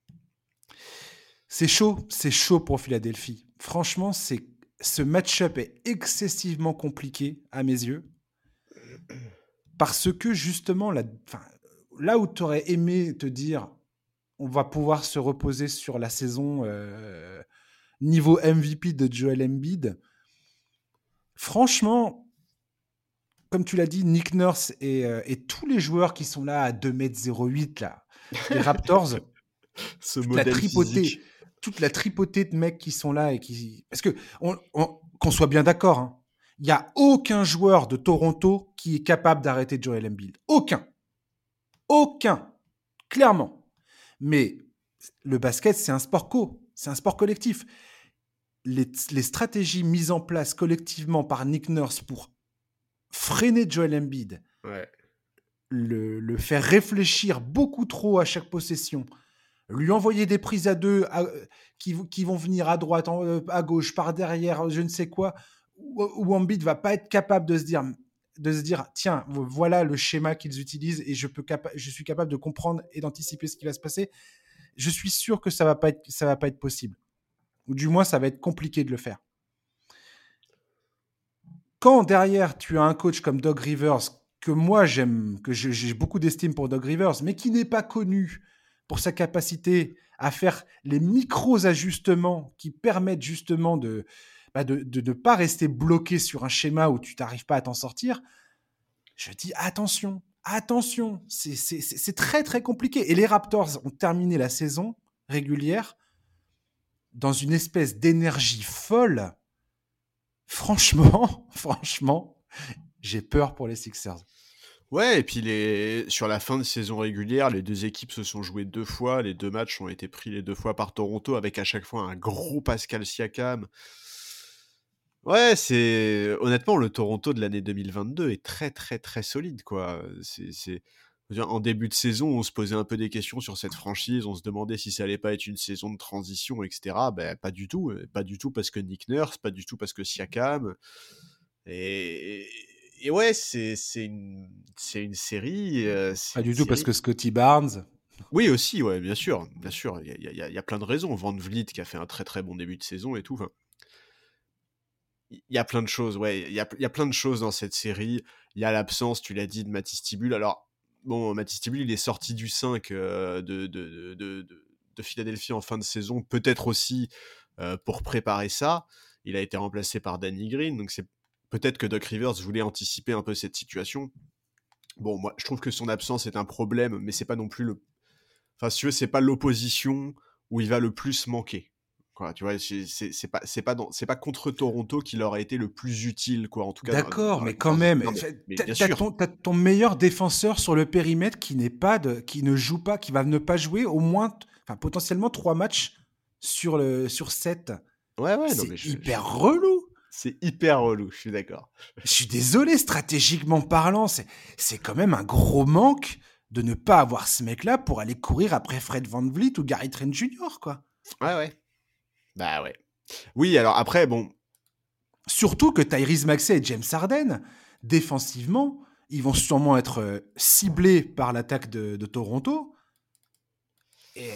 C'est chaud, c'est chaud pour Philadelphie. Franchement, c'est ce match-up est excessivement compliqué à mes yeux parce que justement là, où tu aurais aimé te dire on va pouvoir se reposer sur la saison euh, niveau MVP de Joel Embiid. Franchement, comme tu l'as dit, Nick Nurse et, euh, et tous les joueurs qui sont là à 2m08 là, les Raptors, (laughs) Ce la modèle tripotée, physique. Toute la tripotée de mecs qui sont là et qui. Parce que, on- on- qu'on soit bien d'accord, hein, il n'y a aucun joueur de Toronto qui est capable d'arrêter Joel Embiid. Aucun. Aucun. Clairement. Mais le basket, c'est un sport co. C'est un sport collectif. Les, les stratégies mises en place collectivement par Nick Nurse pour freiner Joel Embiid, Ouais. le, le faire réfléchir beaucoup trop à chaque possession, lui envoyer des prises à deux à- qui, vont venir à droite, euh, à gauche, par derrière, je ne sais quoi, où, où Embiid va pas être capable de se dire de se dire tiens, voilà le schéma qu'ils utilisent et je, peux je suis capable de comprendre et d'anticiper ce qui va se passer, je suis sûr que ça va pas être, ça va pas être possible. Ou du moins, ça va être compliqué de le faire. Quand derrière, tu as un coach comme Doug Rivers, que moi j'aime, que j'ai beaucoup d'estime pour Doug Rivers, mais qui n'est pas connu pour sa capacité à faire les micros ajustements qui permettent justement de, bah, de ne pas rester bloqué sur un schéma où tu n'arrives pas à t'en sortir, je dis attention, attention, c'est très très compliqué. Et les Raptors ont terminé la saison régulière dans une espèce d'énergie folle. Franchement, (laughs) franchement, j'ai peur pour les Sixers. Ouais, et puis sur la fin de saison régulière, les deux équipes se sont jouées deux fois. Les deux matchs ont été pris les deux fois par Toronto, avec à chaque fois un gros Pascal Siakam. Ouais, c'est honnêtement le Toronto de l'année 2022 est très très très solide quoi. C'est en début de saison, on se posait un peu des questions sur cette franchise, on se demandait si ça allait pas être une saison de transition, etc. Ben pas du tout, pas du tout parce que Nick Nurse, pas du tout parce que Siakam. Et, et ouais, c'est une, une série. pas du tout parce que Scotty Barnes. Oui, aussi, ouais, bien sûr, bien sûr. Il y, y, a plein de raisons. Van Vliet qui a fait un très très bon début de saison et tout. Enfin, il y a plein de choses, ouais. Il y a, y a, plein de choses dans cette série. Il y a l'absence, tu l'as dit, de Mathis Tibul. Alors, bon, Mathis Tibul, il est sorti du 5 euh, de, de, de, de, Philadelphie en fin de saison, peut-être aussi euh, pour préparer ça. Il a été remplacé par Danny Green, donc c'est peut-être que Doc Rivers voulait anticiper un peu cette situation. Bon, moi, je trouve que son absence est un problème, mais c'est pas non plus le. Enfin, si tu veux, c'est pas l'opposition où il va le plus manquer. Quoi, tu vois, c'est pas c'est pas c'est pas contre Toronto qu'il aurait été le plus utile quoi en tout cas. D'accord, mais quand même, t'as ton, ton, meilleur défenseur sur le périmètre qui n'est pas de qui ne joue pas, qui va ne pas jouer au moins enfin potentiellement trois matchs sur le sur 7. Ouais ouais, c'est hyper relou. C'est hyper relou, je suis d'accord. Je suis désolé, stratégiquement parlant, c'est quand même un gros manque de ne pas avoir ce mec-là pour aller courir après Fred Van Vliet ou Gary Trent Jr. quoi. Ouais ouais. Bah ouais. Oui, alors après, bon. Surtout que Tyrese Maxey et James Harden, défensivement, ils vont sûrement être euh, ciblés par l'attaque de, Toronto. Et...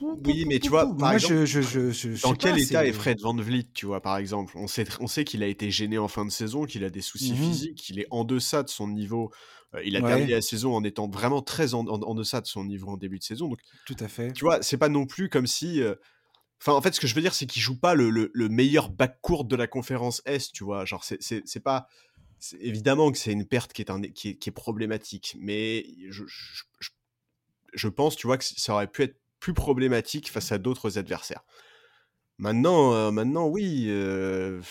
Oui, mais tu vois, par exemple, je, dans quel état est Fred Van Vliet, tu vois, par exemple? On sait, on sait qu'il a été gêné en fin de saison, qu'il a des soucis mmh physiques, qu'il est en deçà de son niveau. Euh, il a terminé la saison en étant vraiment très en, en, deçà de son niveau en début de saison. Donc, Tout à fait. Tu vois, c'est pas non plus comme si euh, Enfin, en fait, ce que je veux dire, c'est qu'il joue pas le, le, meilleur backcourt de la conférence Est, tu vois. Genre, c'est pas. Évidemment que c'est une perte qui est, un, qui est, qui est problématique, mais je, je, je, pense, tu vois, que ça aurait pu être plus problématique face à d'autres adversaires. Maintenant, euh, maintenant oui. Euh,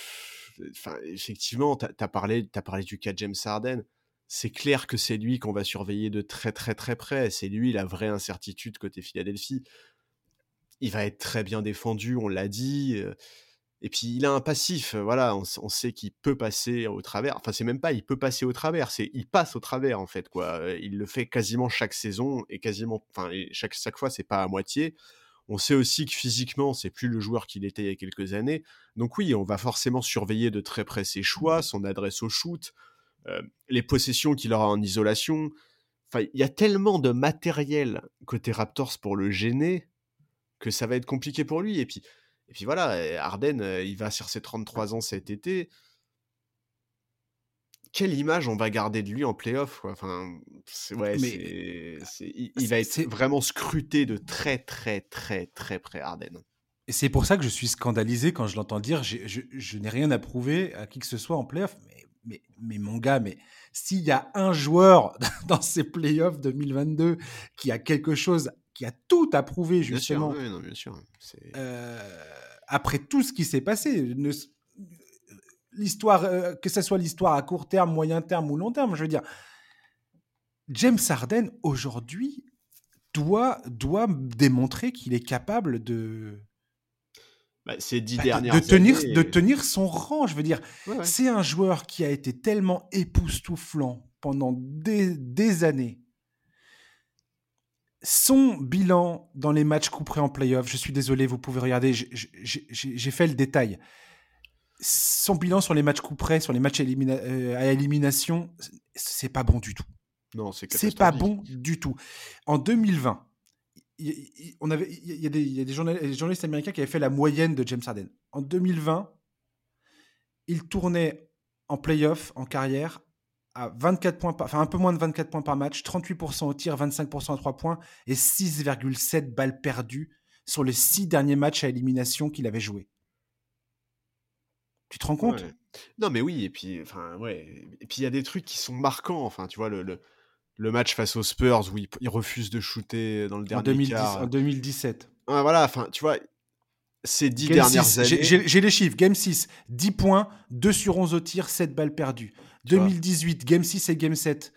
effectivement, tu as, parlé, as parlé du cas James Harden. C'est clair que c'est lui qu'on va surveiller de très très très près. C'est lui la vraie incertitude côté Philadelphie il va être très bien défendu, on l'a dit. Et puis il a un passif, voilà, on, sait qu'il peut passer au travers. Enfin, c'est même pas il peut passer au travers, c'est il passe au travers en fait quoi. Il le fait quasiment chaque saison et quasiment, enfin chaque chaque fois c'est pas à moitié. On sait aussi que physiquement c'est plus le joueur qu'il était il y a quelques années. Donc oui, on va forcément surveiller de très près ses choix, son adresse au shoot, les possessions qu'il aura en isolation. Enfin, il y a tellement de matériel côté Raptors pour le gêner que ça va être compliqué pour lui. Et puis, et puis voilà, Arden, euh, il va sur ses 33 ans cet été. Quelle image on va garder de lui en playoff Enfin, ouais, il, va être vraiment scruté de très très très très près Arden. Et c'est pour ça que je suis scandalisé quand je l'entends dire je, je, n'ai rien à prouver à qui que ce soit en playoff. Mais, mais, mais mon gars, mais s'il y a un joueur (laughs) dans ces playoffs 2022 qui a quelque chose qui a tout approuvé justement. Bien sûr, bien sûr. Euh, après tout ce qui s'est passé, l'histoire, euh, que ce soit l'histoire à court terme, moyen terme ou long terme, je veux dire, James Harden aujourd'hui doit doit démontrer qu'il est capable de bah, ces dix bah, dernières de, tenir de tenir son rang. Je veux dire, c'est un joueur qui a été tellement époustouflant pendant des, des années son bilan dans les matchs couperés en playoff, je suis désolé, vous pouvez regarder, j'ai fait le détail. son bilan sur les matchs coup près, sur les matchs euh, à élimination, c'est pas bon du tout. Non, c'est C'est pas bon du tout. En 2020, il, on avait, il y a, des, journalistes, américains qui avaient fait la moyenne de James Harden. En 2020, il tournait en playoff, en carrière, à 24 points, enfin un peu moins de 24 points par match, 38% au tir, 25% à 3 points et 6,7 balles perdues sur les 6 derniers matchs à élimination qu'il avait joués. Tu te rends compte? Non, mais oui, et puis, enfin, ouais, et puis il y a des trucs qui sont marquants. Enfin, tu vois, le, le, match face aux Spurs où il, refuse de shooter dans le dernier en 2010, quart. En 2017. voilà, enfin, tu vois, ces dix dernières années. J'ai les chiffres. Game 6, 10 points, 2 sur 11 au tir, 7 balles perdues. 2018, Game 6 et Game 7.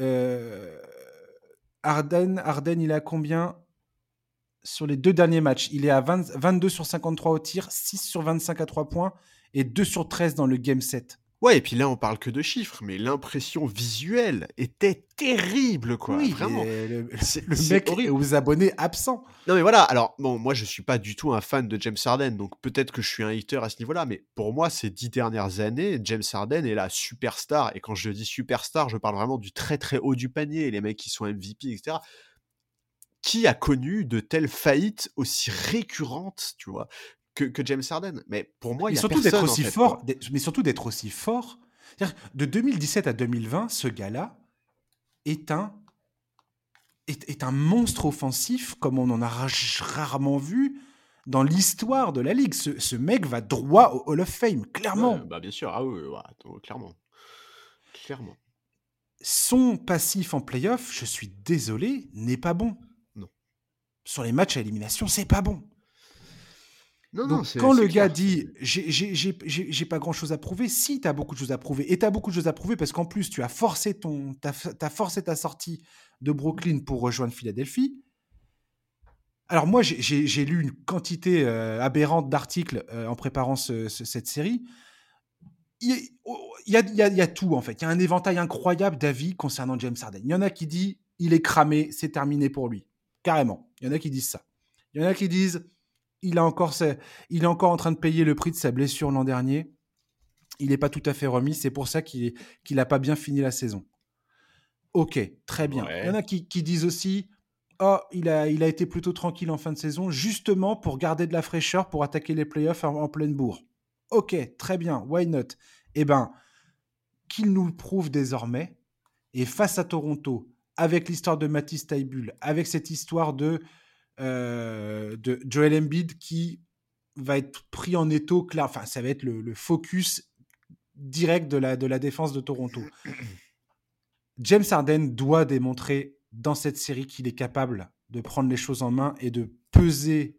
Euh, Arden, Arden, il a combien sur les deux derniers matchs? Il est à 22 sur 53 au tir, 6 sur 25 à 3 points et 2 sur 13 dans le game 7. Ouais, et puis là, on parle que de chiffres, mais l'impression visuelle était terrible, quoi. Oui, vraiment. Le, le mec horrible. aux abonnés absents. Non, mais voilà. Alors, bon, moi, je suis pas du tout un fan de James Harden, donc peut-être que je suis un hater à ce niveau-là, mais pour moi, ces dix dernières années, James Harden est la superstar. Et quand je dis superstar, je parle vraiment du très très haut du panier, les mecs qui sont MVP, etc qui a connu de telles faillites aussi récurrentes, tu vois? Que, James Harden. Mais pour moi, il y a surtout d'être aussi fort, mais surtout d'être aussi fort. De 2017 à 2020, ce gars-là est un est, un monstre offensif comme on en a rarement vu dans l'histoire de la ligue. Ce, mec va droit au Hall of Fame, clairement. bah bien sûr, ah oui, clairement, clairement. Son passif en playoff, je suis désolé, n'est pas bon. Non. Sur les matchs à élimination, c'est pas bon. Donc, quand le gars dit j'ai pas grand chose à prouver, si tu as beaucoup de choses à prouver, et tu as beaucoup de choses à prouver parce qu'en plus tu as forcé, ton, as, forcé ta sortie de Brooklyn pour rejoindre Philadelphie. Alors, moi, j'ai lu une quantité euh, aberrante d'articles euh, en préparant cette série. Il y, a, il, y a, il y, a, tout en fait. Il y a un éventail incroyable d'avis concernant James Harden. Il y en a qui disent il est cramé, c'est terminé pour lui. Carrément. Il y en a qui disent ça. Il y en a qui disent il, a encore, il est encore en train de payer le prix de sa blessure l'an dernier. Il n'est pas tout à fait remis. C'est pour ça qu'il n'a pas bien fini la saison. Ok, très bien. Il y en a qui, disent aussi Oh, il a, il a été plutôt tranquille en fin de saison, justement pour garder de la fraîcheur pour attaquer les playoffs en, pleine bourre. Ok, très bien, why not? Eh bien, qu'il nous prouve désormais, et face à Toronto, avec l'histoire de Matisse Taibul, avec cette histoire de de Joel Embiid qui va être pris en étau clair. Enfin, ça va être le, focus direct de la, de la défense de Toronto. (clears throat) James Harden doit démontrer dans cette série qu'il est capable de prendre les choses en main et de peser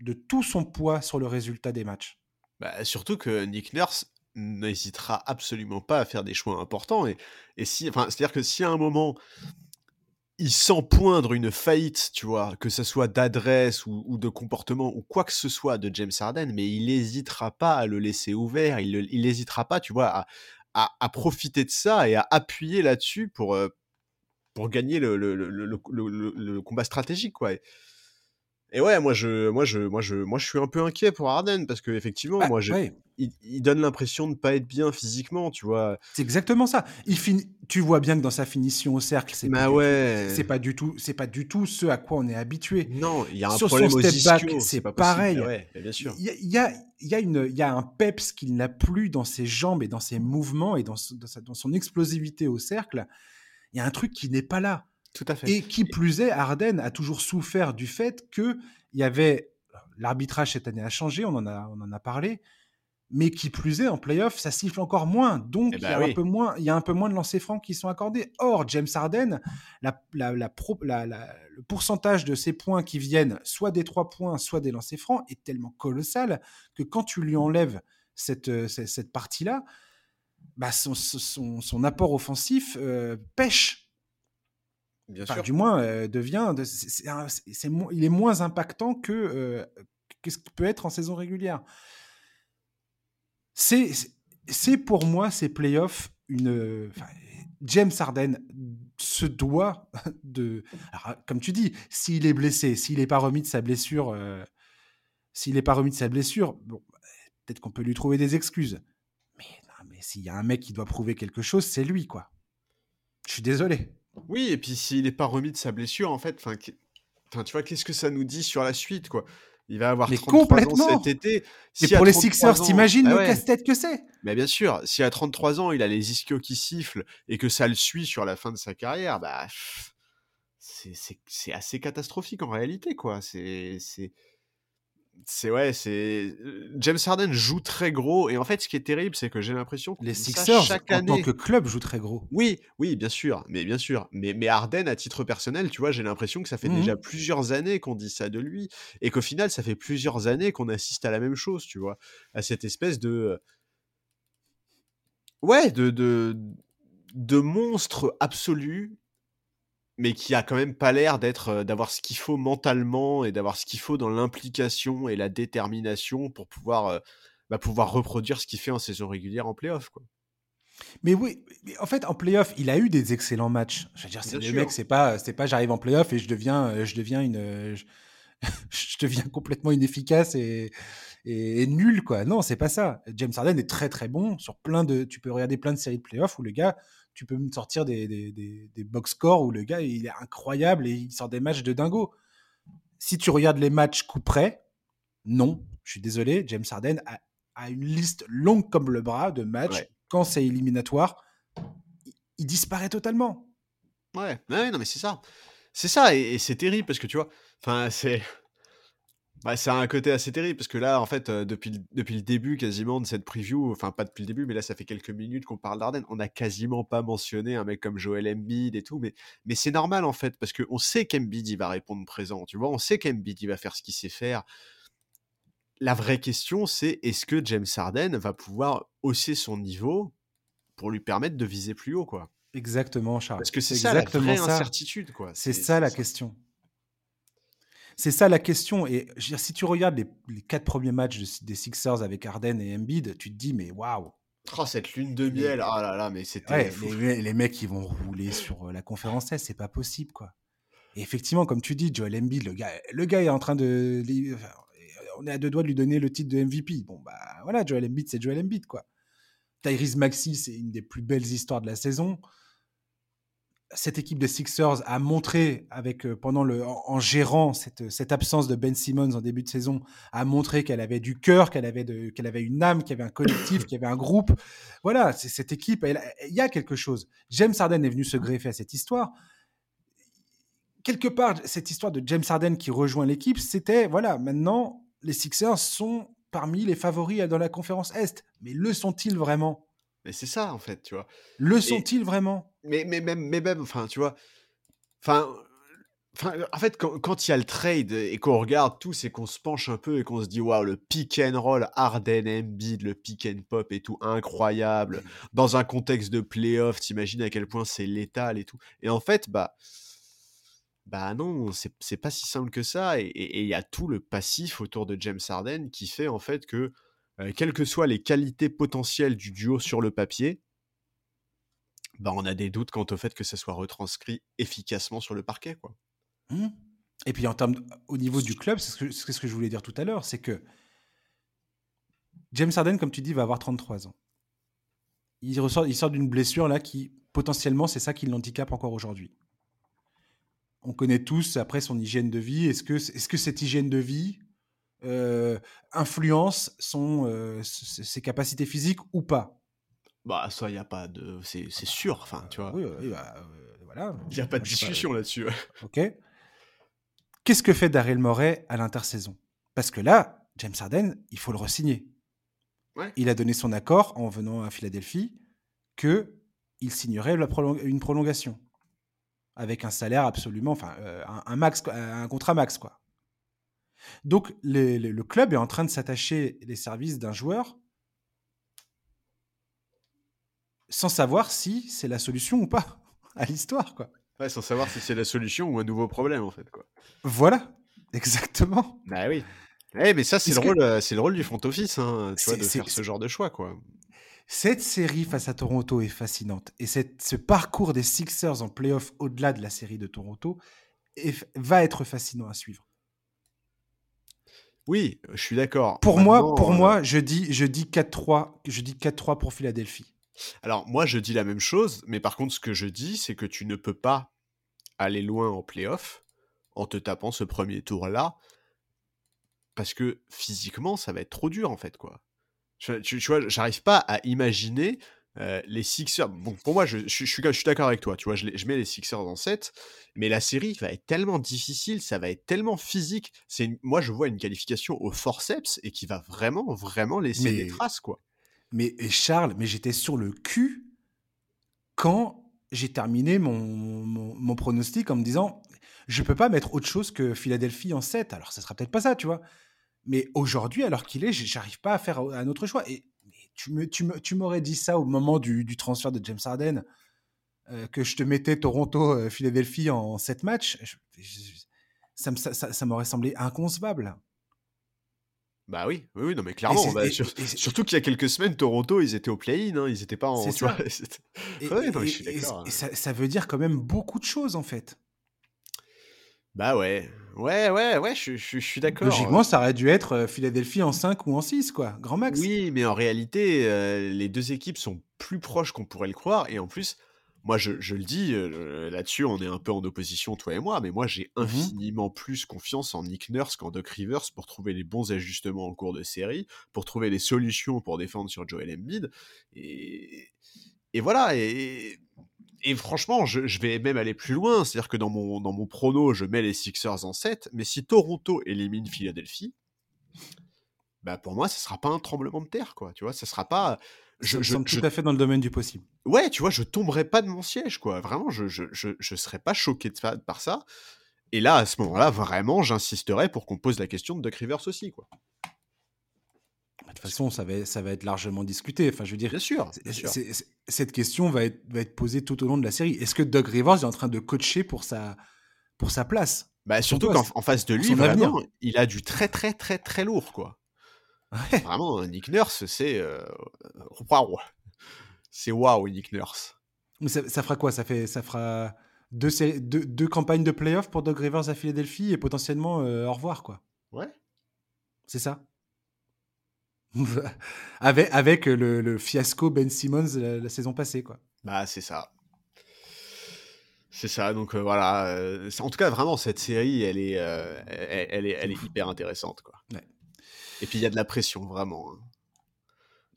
de tout son poids sur le résultat des matchs. Bah, surtout que Nick Nurse n'hésitera absolument pas à faire des choix importants. Et, et si, enfin, c'est-à-dire que si à un moment il sent poindre une faillite, tu vois, que ce soit d'adresse ou, de comportement ou quoi que ce soit de James Harden, mais il n'hésitera pas à le laisser ouvert, il n'hésitera pas, tu vois, à, profiter de ça et à appuyer là-dessus pour, euh, gagner le, combat stratégique, quoi. Ouais, moi je, moi je, moi je, moi je suis un peu inquiet pour Arden parce que effectivement, bah, moi il, donne l'impression de pas être bien physiquement, tu vois? C'est exactement ça. Il finit, tu vois bien que dans sa finition au cercle, c'est bah pas, ouais. c'est pas du tout, c'est pas du tout ce à quoi on est habitué. Non, il y a un Sur problème son step back, c'est pareil. Ouais, bien sûr. Il y, a, il y a une, il y a un peps qu'il n'a plus dans ses jambes et dans ses mouvements et dans, dans son explosivité au cercle. Il y a un truc qui n'est pas là. Tout à fait. Et qui plus est, Arden a toujours souffert du fait qu'il y avait. L'arbitrage cette année a changé, on en a, on en a parlé. Mais qui plus est, en playoff, ça siffle encore moins. Donc, eh il, y a ben un peu moins, il y a un peu moins de lancers francs qui sont accordés. Or, James Harden, la, la, le pourcentage de ses points qui viennent soit des trois points, soit des lancers francs est tellement colossal que quand tu lui enlèves cette, cette, partie-là, bah son, son, son, apport offensif euh, pêche du moins, euh, devient. c'est, il est moins impactant que euh, ce qu'il peut être en saison régulière. C'est, c'est pour moi ces playoffs une. James Harden se doit (laughs) de. comme tu dis, s'il est blessé, s'il n'est pas remis de sa blessure, euh, s'il n'est pas remis de sa blessure, bon, peut-être qu'on peut lui trouver des excuses. Mais, mais s'il y a un mec qui doit prouver quelque chose, c'est lui, quoi. Je suis désolé. Oui, et puis s'il n'est pas remis de sa blessure, en fait, enfin, tu vois, qu'est-ce que ça nous dit sur la suite, quoi? Il va avoir mais 33 complètement. ans cet été. Si pour les Sixers, t'imagines bah le casse-tête que c'est? Mais bien sûr, si à 33 ans, il a les ischios qui sifflent et que ça le suit sur la fin de sa carrière, bah c'est assez catastrophique en réalité, quoi. C'est c'est ouais, c'est James Harden joue très gros et en fait, ce qui est terrible, c'est que j'ai l'impression que les Sixers chaque année... en tant que club jouent très gros. Oui, oui, bien sûr, mais bien sûr, mais mais Harden à titre personnel, tu vois, j'ai l'impression que ça fait mmh déjà plusieurs années qu'on dit ça de lui et qu'au final, ça fait plusieurs années qu'on assiste à la même chose, tu vois, à cette espèce de ouais, de de de monstre absolu mais qui a quand même pas l'air d'être d'avoir ce qu'il faut mentalement et d'avoir ce qu'il faut dans l'implication et la détermination pour pouvoir bah, pouvoir reproduire ce qu'il fait en saison régulière en playoff quoi. Mais oui, en fait en playoff, il a eu des excellents matchs. Je veux dire, c'est le mec, c'est pas c'est pas j'arrive en playoff et je deviens je deviens une (laughs) je, deviens complètement inefficace et, et, nul quoi. Non, c'est pas ça. James Harden est très très bon sur plein de tu peux regarder plein de séries de playoffs où le gars tu peux me sortir des, des, box scores où le gars, il est incroyable et il sort des matchs de dingo. Si tu regardes les matchs coup près, non, je suis désolé, James Harden a, une liste longue comme le bras de matchs. Quand c'est éliminatoire, il, disparaît totalement. Ouais, ouais non mais c'est ça. C'est ça, et, et c'est terrible parce que tu vois, enfin, c'est bah, c'est un côté assez terrible parce que là, en fait, depuis, le, depuis le début quasiment de cette preview, enfin pas depuis le début, mais là ça fait quelques minutes qu'on parle d'Arden, on n'a quasiment pas mentionné un mec comme Joel Embiid et tout, mais, mais c'est normal en fait parce qu'on sait qu'Embiid il va répondre présent, tu vois, on sait qu'Embiid il va faire ce qu'il sait faire. La vraie question c'est est-ce que James Harden va pouvoir hausser son niveau pour lui permettre de viser plus haut, quoi? Exactement, Charles. Parce que c'est ça la vraie incertitude, quoi. C'est ça la question. C'est ça la question. Et si tu regardes les, quatre premiers matchs des Sixers avec Harden et Embiid, tu te dis, mais waouh! Oh, cette lune de miel, ah là là, mais c'était. les, les, mecs, ils vont rouler sur euh, la conférence S, c'est pas possible, quoi. Et effectivement, comme tu dis, Joel Embiid, le gars, le gars est en train de. on est à deux doigts de lui donner le titre de MVP. Bon, bah voilà, Joel Embiid, c'est Joel Embiid, quoi. Tyrese Maxi, c'est une des plus belles histoires de la saison cette équipe des Sixers a montré, avec, euh, pendant le, en, gérant cette, cette, absence de Ben Simmons en début de saison, a montré qu'elle avait du cœur, qu'elle avait, de, qu'elle avait une âme, qu'il y avait un collectif, qu'il y avait un groupe. Voilà, c'est cette équipe, il y a quelque chose. James Harden est venu se greffer à cette histoire. Quelque part, cette histoire de James Harden qui rejoint l'équipe, c'était, voilà, maintenant, les Sixers sont parmi les favoris dans la conférence Est. Mais le sont-ils vraiment? Mais c'est ça, en fait, tu vois? Le sont-ils vraiment? mais, mais, même, mais même, enfin, tu vois? Enfin, en fait, quand, il y a le trade et qu'on regarde tout, c'est qu'on se penche un peu et qu'on se dit waouh, le pick and roll, Harden, Embiid, le pick and pop et tout, incroyable. Dans un contexte de playoff, t'imagines à quel point c'est létal et tout. Et en fait, bah, bah non, c'est pas si simple que ça. Et il y a tout le passif autour de James Harden qui fait en fait que euh, quelles que soient les qualités potentielles du duo sur le papier, bah, on a des doutes quant au fait que ça soit retranscrit efficacement sur le parquet. Quoi. Mmh. Et puis en termes au niveau du club, c'est ce, ce, que je voulais dire tout à l'heure, c'est que James Harden, comme tu dis, va avoir 33 ans. Il, ressort, il sort d'une blessure là qui, potentiellement, c'est ça qui l'handicape encore aujourd'hui. On connaît tous après son hygiène de vie. Est-ce que, est-ce que cette hygiène de vie, euh, influence son, euh, ses capacités physiques ou pas? Bah, ça, il n'y a pas de. C'est sûr, enfin, tu vois. Oui, bah, euh, voilà. Il n'y a pas de discussion là-dessus. (laughs) Ok. Qu'est-ce que fait Daryl Morey à l'intersaison? Parce que là, James Harden, il faut le re-signer. Il a donné son accord en venant à Philadelphie que il signerait la une prolongation avec un salaire absolument, enfin un, un, max, un contrat max quoi. Donc, le club est en train de s'attacher les services d'un joueur sans savoir si c'est la solution ou pas (laughs) à l'histoire, quoi. Ouais, sans savoir si c'est la solution ou un nouveau problème, en fait, quoi. Voilà, (laughs) exactement. Bah oui. Eh, mais ça, c'est le, rôle, euh, le rôle du front office, hein, tu vois, de faire ce genre de choix, quoi. Cette série face à Toronto est fascinante. Et cette, ce parcours des Sixers en playoff au-delà de la série de Toronto va être fascinant à suivre. Oui, je suis d'accord. Pour moi, pour euh, moi, je dis, je dis 4-3, je dis 4-3 pour Philadelphie. Alors, moi, je dis la même chose, mais par contre, ce que je dis, c'est que tu ne peux pas aller loin en playoff en te tapant ce premier tour-là, parce que physiquement, ça va être trop dur, en fait, quoi. Tu, tu- tu vois, j'arrive pas à imaginer euh, les Sixers. Bon, pour moi, je, je- je suis, je suis d'accord avec toi, tu vois, je, mets les Sixers en 7, mais la série va être tellement difficile, ça va être tellement physique. C'est Moi, je vois une qualification au forceps et qui va vraiment, vraiment laisser des traces, quoi. Mais et Charles, mais j'étais sur le cul quand j'ai terminé mon, mon, mon pronostic en me disant je peux pas mettre autre chose que Philadelphie en 7. Alors, ça sera peut-être pas ça, tu vois. Mais aujourd'hui, alors qu'il est, j'arrive pas à faire un autre choix. Et tu me, tu me- tu m'aurais dit ça au moment du, du transfert de James Harden, euh, que je te mettais Toronto, euh, Philadelphie en 7 matchs. je- je- ça, ça, ça- ça m'aurait semblé inconcevable. Bah oui, oui, oui, non mais clairement. bah, et- sur- et- surtout qu'il y a quelques semaines, Toronto, ils étaient au play-in, hein, ils étaient pas en. C'est tu ça. (laughs) vois, c'était- Et, Ouais, non, mais et- je suis hein. ça, ça veut dire quand même beaucoup de choses, en fait. Bah ouais, ouais, ouais, ouais, je, je- je suis d'accord. Logiquement, ça aurait dû être euh, Philadelphie en 5 ou en 6, quoi. Grand max. Oui, mais en réalité, euh, les deux équipes sont plus proches qu'on pourrait le croire. Et en plus, moi, je, je le dis, euh, là-dessus, on est un peu en opposition, toi et moi, mais moi, j'ai Mhm. infiniment plus confiance en Nick Nurse qu'en Doc Rivers pour trouver les bons ajustements en cours de série, pour trouver les solutions pour défendre sur Joel Embiid. Et, et voilà, et, et franchement, je, je vais même aller plus loin. C'est-à-dire que dans mon, dans mon prono, je mets les Sixers en 7, mais si Toronto élimine Philadelphie, bah pour moi, ça sera pas un tremblement de terre, quoi. Tu vois, ça sera pas. Je, je- tout à fait dans le domaine du possible. ouais, tu vois, je tomberai pas de mon siège, quoi. Vraiment, je, je, je, serais pas choqué de par ça. Et là, à ce moment-là, vraiment, j'insisterai pour qu'on pose la question de Duck Rivers aussi, quoi. De toute façon, ça va, ça va être largement discuté. Enfin, je veux dire, Bien sûr, bien cette question va être, va être posée tout au long de la série. Est-ce que Doug Rivers est en train de coacher pour sa, pour sa place? Bah, surtout qu'en face de lui, vraiment, il a du très, très, très, très lourd, quoi. Ouais. Vraiment, Nick Nurse, c'est. euh, Waouh! C'est waouh, Nick Nurse. Mais ça, ça fera quoi? Ça, fait, ça fera deux, deux, deux campagnes de playoffs pour Doug Rivers à Philadelphie et potentiellement euh, au revoir, quoi. Ouais. C'est ça? (laughs) avec, avec le, le fiasco Ben Simmons la, la saison passée, quoi. Bah, c'est ça. C'est ça, donc euh, voilà. euh, en tout cas, vraiment, cette série, elle est, euh, elle, elle est, elle est hyper intéressante, quoi. Ouais. Et puis, il y a de la pression, vraiment. hein.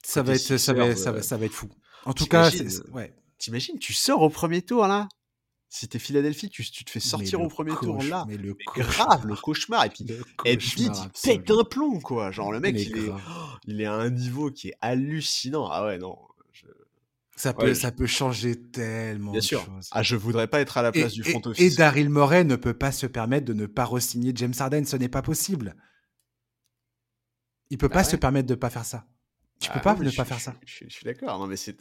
Ça va, être, ça, va, ça, va, ça va être fou. En tout cas, ouais. T'imagines, tu sors au premier tour, là? Si t'es Philadelphie, tu, tu te fais sortir au premier tour, là. Mais le Mais grave, le (laughs) cauchemar. Et puis, Le il pète un plomb, quoi. Genre, le mec, Mais il est, grave. oh, il est à un niveau qui est hallucinant. Ah ouais, non. je- Ça peut, Ouais, ça peut changer tellement Bien de sûr. choses. Ah, je voudrais pas être à la Et, place du front et- office. et Daryl Morey ne peut pas se permettre de ne pas re-signer James Harden. Ce n'est pas possible. Il peut Bah pas ouais. se permettre de pas faire ça. Tu Ah peux pas ne pas faire ça. Je, suis- je suis d'accord. Non, mais c'est,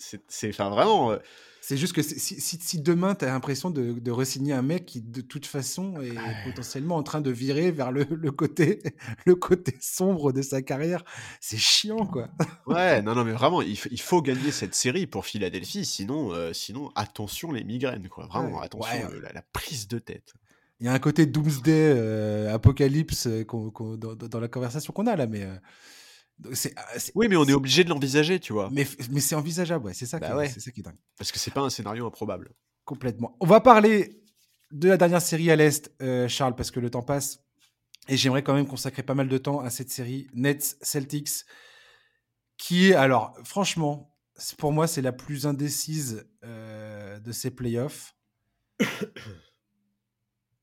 enfin, vraiment. euh, C'est juste que si, si, si- si demain tu as l'impression de, de re-signer un mec qui de toute façon est Ouais. potentiellement en train de virer vers le, le côté, (laughs) le côté sombre de sa carrière, c'est chiant quoi. Ouais, (laughs) non, non, mais vraiment, il, faut gagner cette série pour Philadelphie, sinon, euh, sinon, attention les migraines, quoi. Vraiment, Ouais. attention Ouais, le- la, la prise de tête. Il y a un côté doomsday, euh, apocalypse euh, dans, dans la conversation qu'on a là, mais ah, Oui, mais on est obligé de l'envisager, tu vois, mais, mais c'est envisageable, ouais. C'est ça, Bah ouais. ça qui est dingue. parce que c'est pas un scénario improbable. Complètement. On va parler de la dernière série à l'Est, euh, Charles, parce que le temps passe. Et j'aimerais quand même consacrer pas mal de temps à cette série Nets Celtics, qui est, alors, franchement, pour moi, c'est la plus indécise euh, de ces playoffs. (coughs)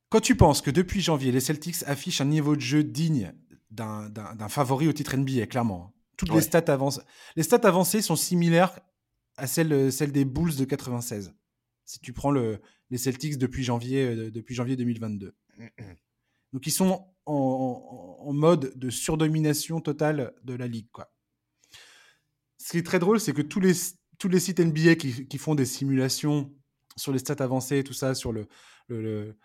Quand tu penses que depuis janvier, les Celtics affichent un niveau de jeu digne d'un- favori au titre NBA, clairement. Toutes Ouais. les stats avancées. Les stats avancées sont similaires à celles, celles des Bulls de 96. Si tu prends le, les Celtics depuis janvier, euh, depuis janvier 2022. (clears throat) Donc ils sont en, en- en mode de surdomination totale de la ligue. Quoi. Ce qui est très drôle, c'est que tous les, tous les sites NBA qui, qui font des simulations sur les stats avancées, tout ça, sur le, le- le-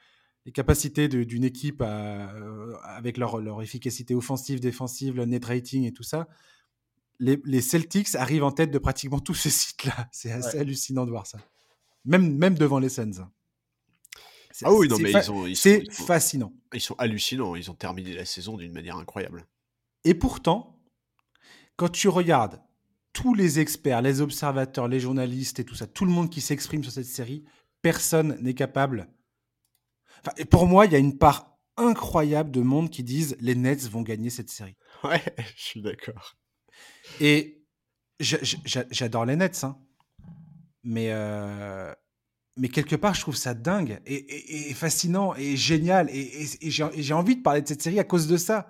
les capacités d'une équipe à, euh, avec leur, leur efficacité offensive, défensive, le net rating et tout ça, les, les Celtics arrivent en tête de pratiquement tous ces sites-là. (laughs) C'est assez hallucinant de voir ça. Même, même devant les Suns. C'est- Ah oui, non, mais ils ont, ils C'est fascinant. ils sont hallucinants. Ils ont terminé la saison d'une manière incroyable. Et pourtant, quand tu regardes tous les experts, les observateurs, les journalistes et tout ça, tout le monde qui s'exprime sur cette série, personne n'est capable. Enfin, pour moi, il y a une part incroyable de monde qui disent les Nets vont gagner cette série. Ouais, (laughs) je suis d'accord. Et j'adore les Nets, hein. mais, euh, mais quelque part, je trouve ça dingue et, fascinant et génial. Et, j'ai envie de parler de cette série à cause de ça.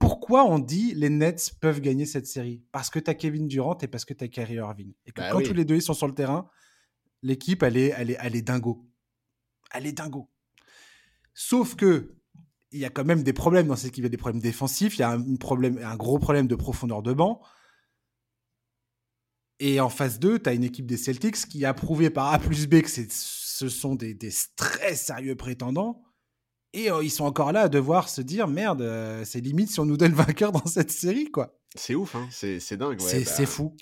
Pourquoi on dit les Nets peuvent gagner cette série? Parce que tu as Kevin Durant et parce que tu as Kyrie Irving. Et que bah quand tous les deux sont sur le terrain, l'équipe, elle est, elle, est, elle est dingo. Elle est dingo. Sauf que il y a quand même des problèmes dans cette équipe. Il y a des problèmes défensifs, il y a un, problème, un gros problème de profondeur de banc. Et en phase 2, tu as une équipe des Celtics qui a prouvé par A plus B que ce sont des, des, très sérieux prétendants. Et euh, ils sont encore là à devoir se dire merde, euh, c'est limite si on nous donne vainqueur dans cette série, quoi. C'est ouf, hein c'est dingue. Ouais, c'est bah fou.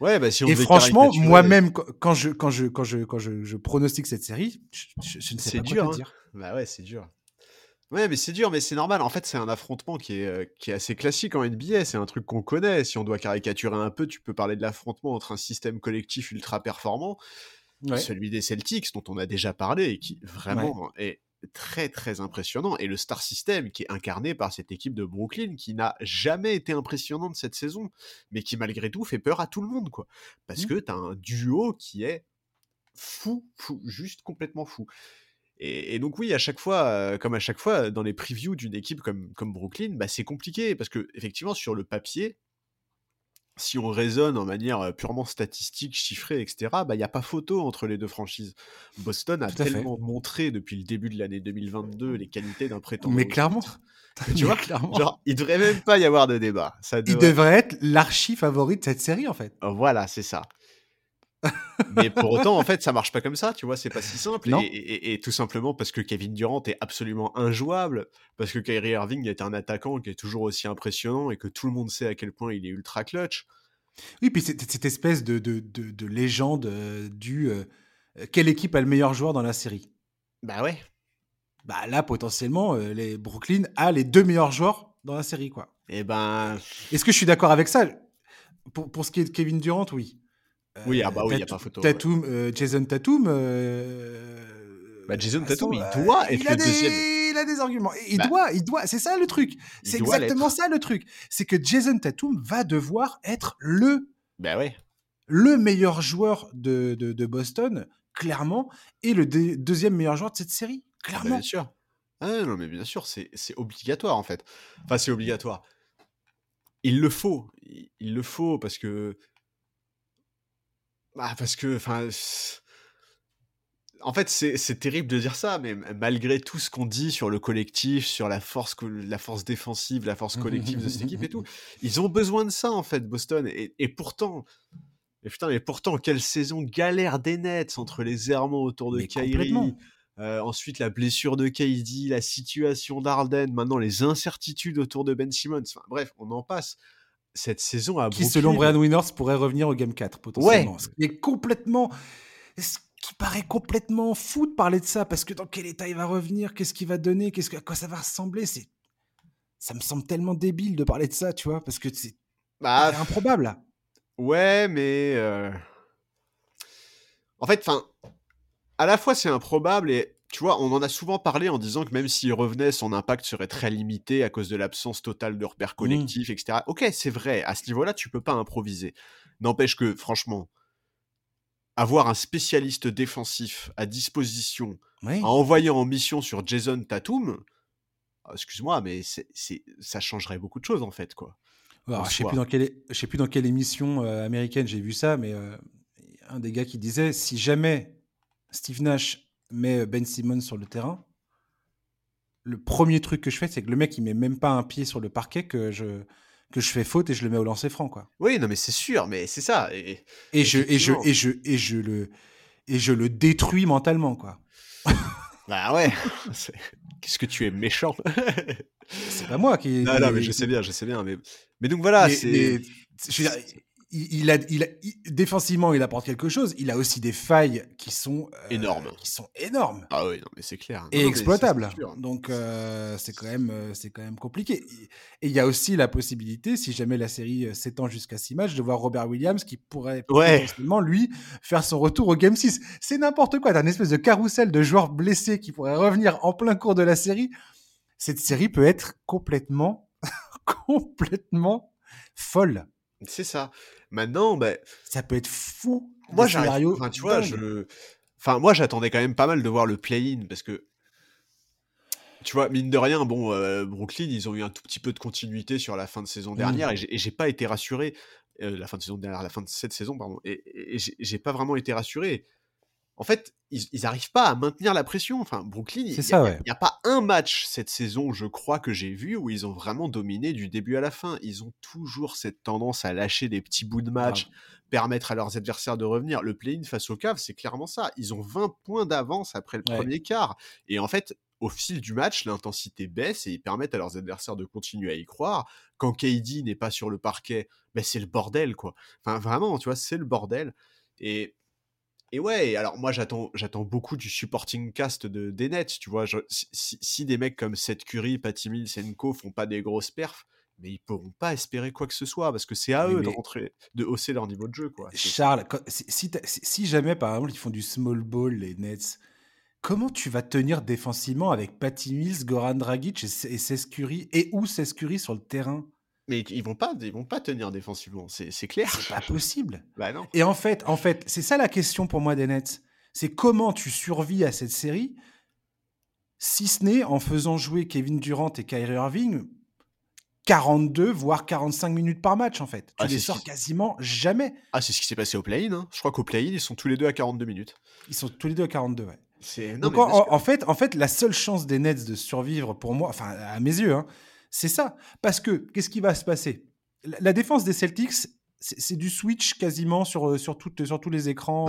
Ouais, bah si on Et franchement, moi-même, quand je, quand, je, quand, je, quand je, je pronostique cette série, je, ne sais pas dur, quoi hein. dire. Bah ouais, c'est dur. Ouais, mais c'est dur, mais c'est normal. En fait, c'est un affrontement qui est, euh, qui est assez classique en NBA. C'est un truc qu'on connaît. Si on doit caricaturer un peu, tu peux parler de l'affrontement entre un système collectif ultra performant, celui des Celtics, dont on a déjà parlé, et qui vraiment est très très impressionnant, et le Star System qui est incarné par cette équipe de Brooklyn qui n'a jamais été impressionnante cette saison, mais qui malgré tout fait peur à tout le monde, quoi. Parce mmh. que t'as un duo qui est fou, fou, juste complètement fou. Et, donc oui, à chaque fois, euh, comme à chaque fois, dans les previews d'une équipe comme, comme Brooklyn, bah, c'est compliqué parce que effectivement sur le papier, si on raisonne en manière purement statistique, chiffrée, etc., bah il n'y a pas photo entre les deux franchises. Boston a tellement montré depuis le début de l'année 2022 les qualités d'un prétendant. Mais clairement. tu (laughs) vois, clairement. Genre, il devrait même pas y avoir de débat. Ça devrait... Il devrait être l'archi favori de cette série, en fait. Voilà, c'est ça mais (laughs) pour autant, en fait, ça marche pas comme ça, tu vois, c'est pas si simple. Et, tout simplement parce que Kevin Durant est absolument injouable, parce que Kyrie Irving est un attaquant qui est toujours aussi impressionnant et que tout le monde sait à quel point il est ultra clutch. Oui, puis cette, cette espèce de, de, de, légende euh, du euh, quelle équipe a le meilleur joueur dans la série? Bah ouais. Bah là, potentiellement, euh, les Brooklyn a les deux meilleurs joueurs dans la série, quoi. Et eh ben. Est-ce que je suis d'accord avec ça? Pour, pour ce qui est de Kevin Durant, oui. Oui, ah bah oui, il n'y a pas photo. Tatum, euh, Jason Tatum. Euh, bah Jason Tatum, il doit être le deuxième. Il a des arguments. Il bah doit, il doit. C'est ça le truc. C'est exactement ça le truc. C'est que Jason Tatum va devoir être le. Bah ouais. Le meilleur joueur de, de, Boston, clairement, et le deuxième meilleur joueur de cette série, ah bah, clairement. bien sûr. Ah non, mais bien sûr, c'est obligatoire en fait. Enfin, c'est obligatoire. Il le faut. Il le faut parce que bah, parce que, enfin. En fait, c'est terrible de dire ça, mais malgré tout ce qu'on dit sur le collectif, sur la force, la force défensive, la force collective de cette équipe et tout, ils ont besoin de ça, en fait, Boston. Et, pourtant, et putain, mais pourtant, quelle saison galère des Nets entre les errements autour de Kyrie, euh, ensuite la blessure de KD, la situation d'Arden, maintenant les incertitudes autour de Ben Simmons. Enfin, bref, on en passe cette saison à Qui, selon Brian Winners, pourrait revenir au Game 4, potentiellement. Ce qui est complètement. Ce qui paraît complètement fou de parler de ça, parce que dans quel état il va revenir, qu'est-ce qu'il va donner, qu'est-ce que, à quoi ça va ressembler, c'est. Ça me semble tellement débile de parler de ça, tu vois, parce que c'est bah, improbable. Ouais, mais. Euh, en fait, enfin. À la fois, c'est improbable et tu vois, on en a souvent parlé en disant que même s'il revenait, son impact serait très limité à cause de l'absence totale de repères mmh. collectifs, etc. Ok, c'est vrai, à ce niveau-là, tu peux pas improviser. N'empêche que, franchement, avoir un spécialiste défensif à disposition, à envoyer en mission sur Jason Tatum, ah, excuse-moi, mais c'est, ça changerait beaucoup de choses, en fait, quoi. je sais plus dans quelle, sais plus dans quelle émission euh, américaine j'ai vu ça, mais euh, un des gars qui disait si jamais Steve Nash met Ben Simmons sur le terrain, le premier truc que je fais, c'est que le mec, il met même pas un pied sur le parquet que je que je fais faute et je le mets au lancer franc quoi. Oui, non mais c'est sûr, mais c'est ça et, et je et je et je et je le et je le détruis mentalement quoi. (laughs) bah ouais. (laughs) Qu'est-ce que tu es méchant. c'est pas moi qui Non non, mais je sais bien, je sais bien mais mais donc voilà, c'est il, a, il, défensivement, il apporte quelque chose. Il a aussi des failles qui sont euh, énormes. Qui sont énormes. Ah oui, non, mais c'est clair. Et exploitables. Donc euh, c'est quand même, euh, c'est quand même compliqué. Et il y a aussi la possibilité, si jamais la série s'étend jusqu'à 6 matchs, de voir Robert Williams qui pourrait potentiellement lui faire son retour au Game 6. C'est n'importe quoi. T'as une espèce de carrousel de joueurs blessés qui pourraient revenir en plein cours de la série. Cette série peut être complètement, (laughs) complètement folle. C'est ça. Maintenant, ben, ça peut être fou. Moi. Enfin, tu vois, je. Enfin, moi, j'attendais quand même pas mal de voir le play-in parce que. Tu vois, mine de rien, bon, euh, Brooklyn, ils ont eu un tout petit peu de continuité sur la fin de saison dernière mmh. et j'ai pas été rassuré. Euh, la fin de saison dernière, la fin de cette saison, pardon. Et, et j'ai pas vraiment été rassuré en fait, ils n'arrivent pas à maintenir la pression. Enfin, Brooklyn, il n'y a, pas un match cette saison, je crois, que j'ai vu où ils ont vraiment dominé du début à la fin. Ils ont toujours cette tendance à lâcher des petits bouts de match, permettre à leurs adversaires de revenir. Le play-in face au Cavs, c'est clairement ça. Ils ont 20 points d'avance après le premier quart. Et en fait, au fil du match, l'intensité baisse et ils permettent à leurs adversaires de continuer à y croire. Quand KD n'est pas sur le parquet, ben c'est le bordel, quoi. Enfin, vraiment, tu vois, c'est le bordel. Et et ouais, alors moi j'attends, j'attends beaucoup du supporting cast de, des Nets, tu vois. si, des mecs comme Seth Curry, Patty Mills, Senko font pas des grosses perfs, mais ils pourront pas espérer quoi que ce soit parce que c'est à eux de rentrer, de hausser leur niveau de jeu, quoi. Charles, si, si, jamais par exemple ils font du small ball les Nets, comment tu vas tenir défensivement avec Patty Mills, Goran Dragic et, et Seth Curry et où Seth Curry sur le terrain? Mais ils vont pas, ils vont pas tenir défensivement, c'est clair. C'est pas possible. bah non. Et en fait, en fait, c'est ça la question pour moi des Nets. C'est comment tu survis à cette série, si ce n'est en faisant jouer Kevin Durant et Kyrie Irving 42 voire 45 minutes par match en fait. Tu ah, les sors quasiment jamais. Ah, c'est ce qui s'est passé au play-in. Hein. Je crois qu'au play-in, ils sont tous les deux à 42 minutes. Ils sont tous les deux à 42, ouais. Donc en, fait, en fait, la seule chance des Nets de survivre pour moi, enfin à mes yeux, hein, c'est ça. Parce que, qu'est-ce qui va se passer? La, défense des Celtics, c'est du switch quasiment sur, euh, sur, sur tous les écrans.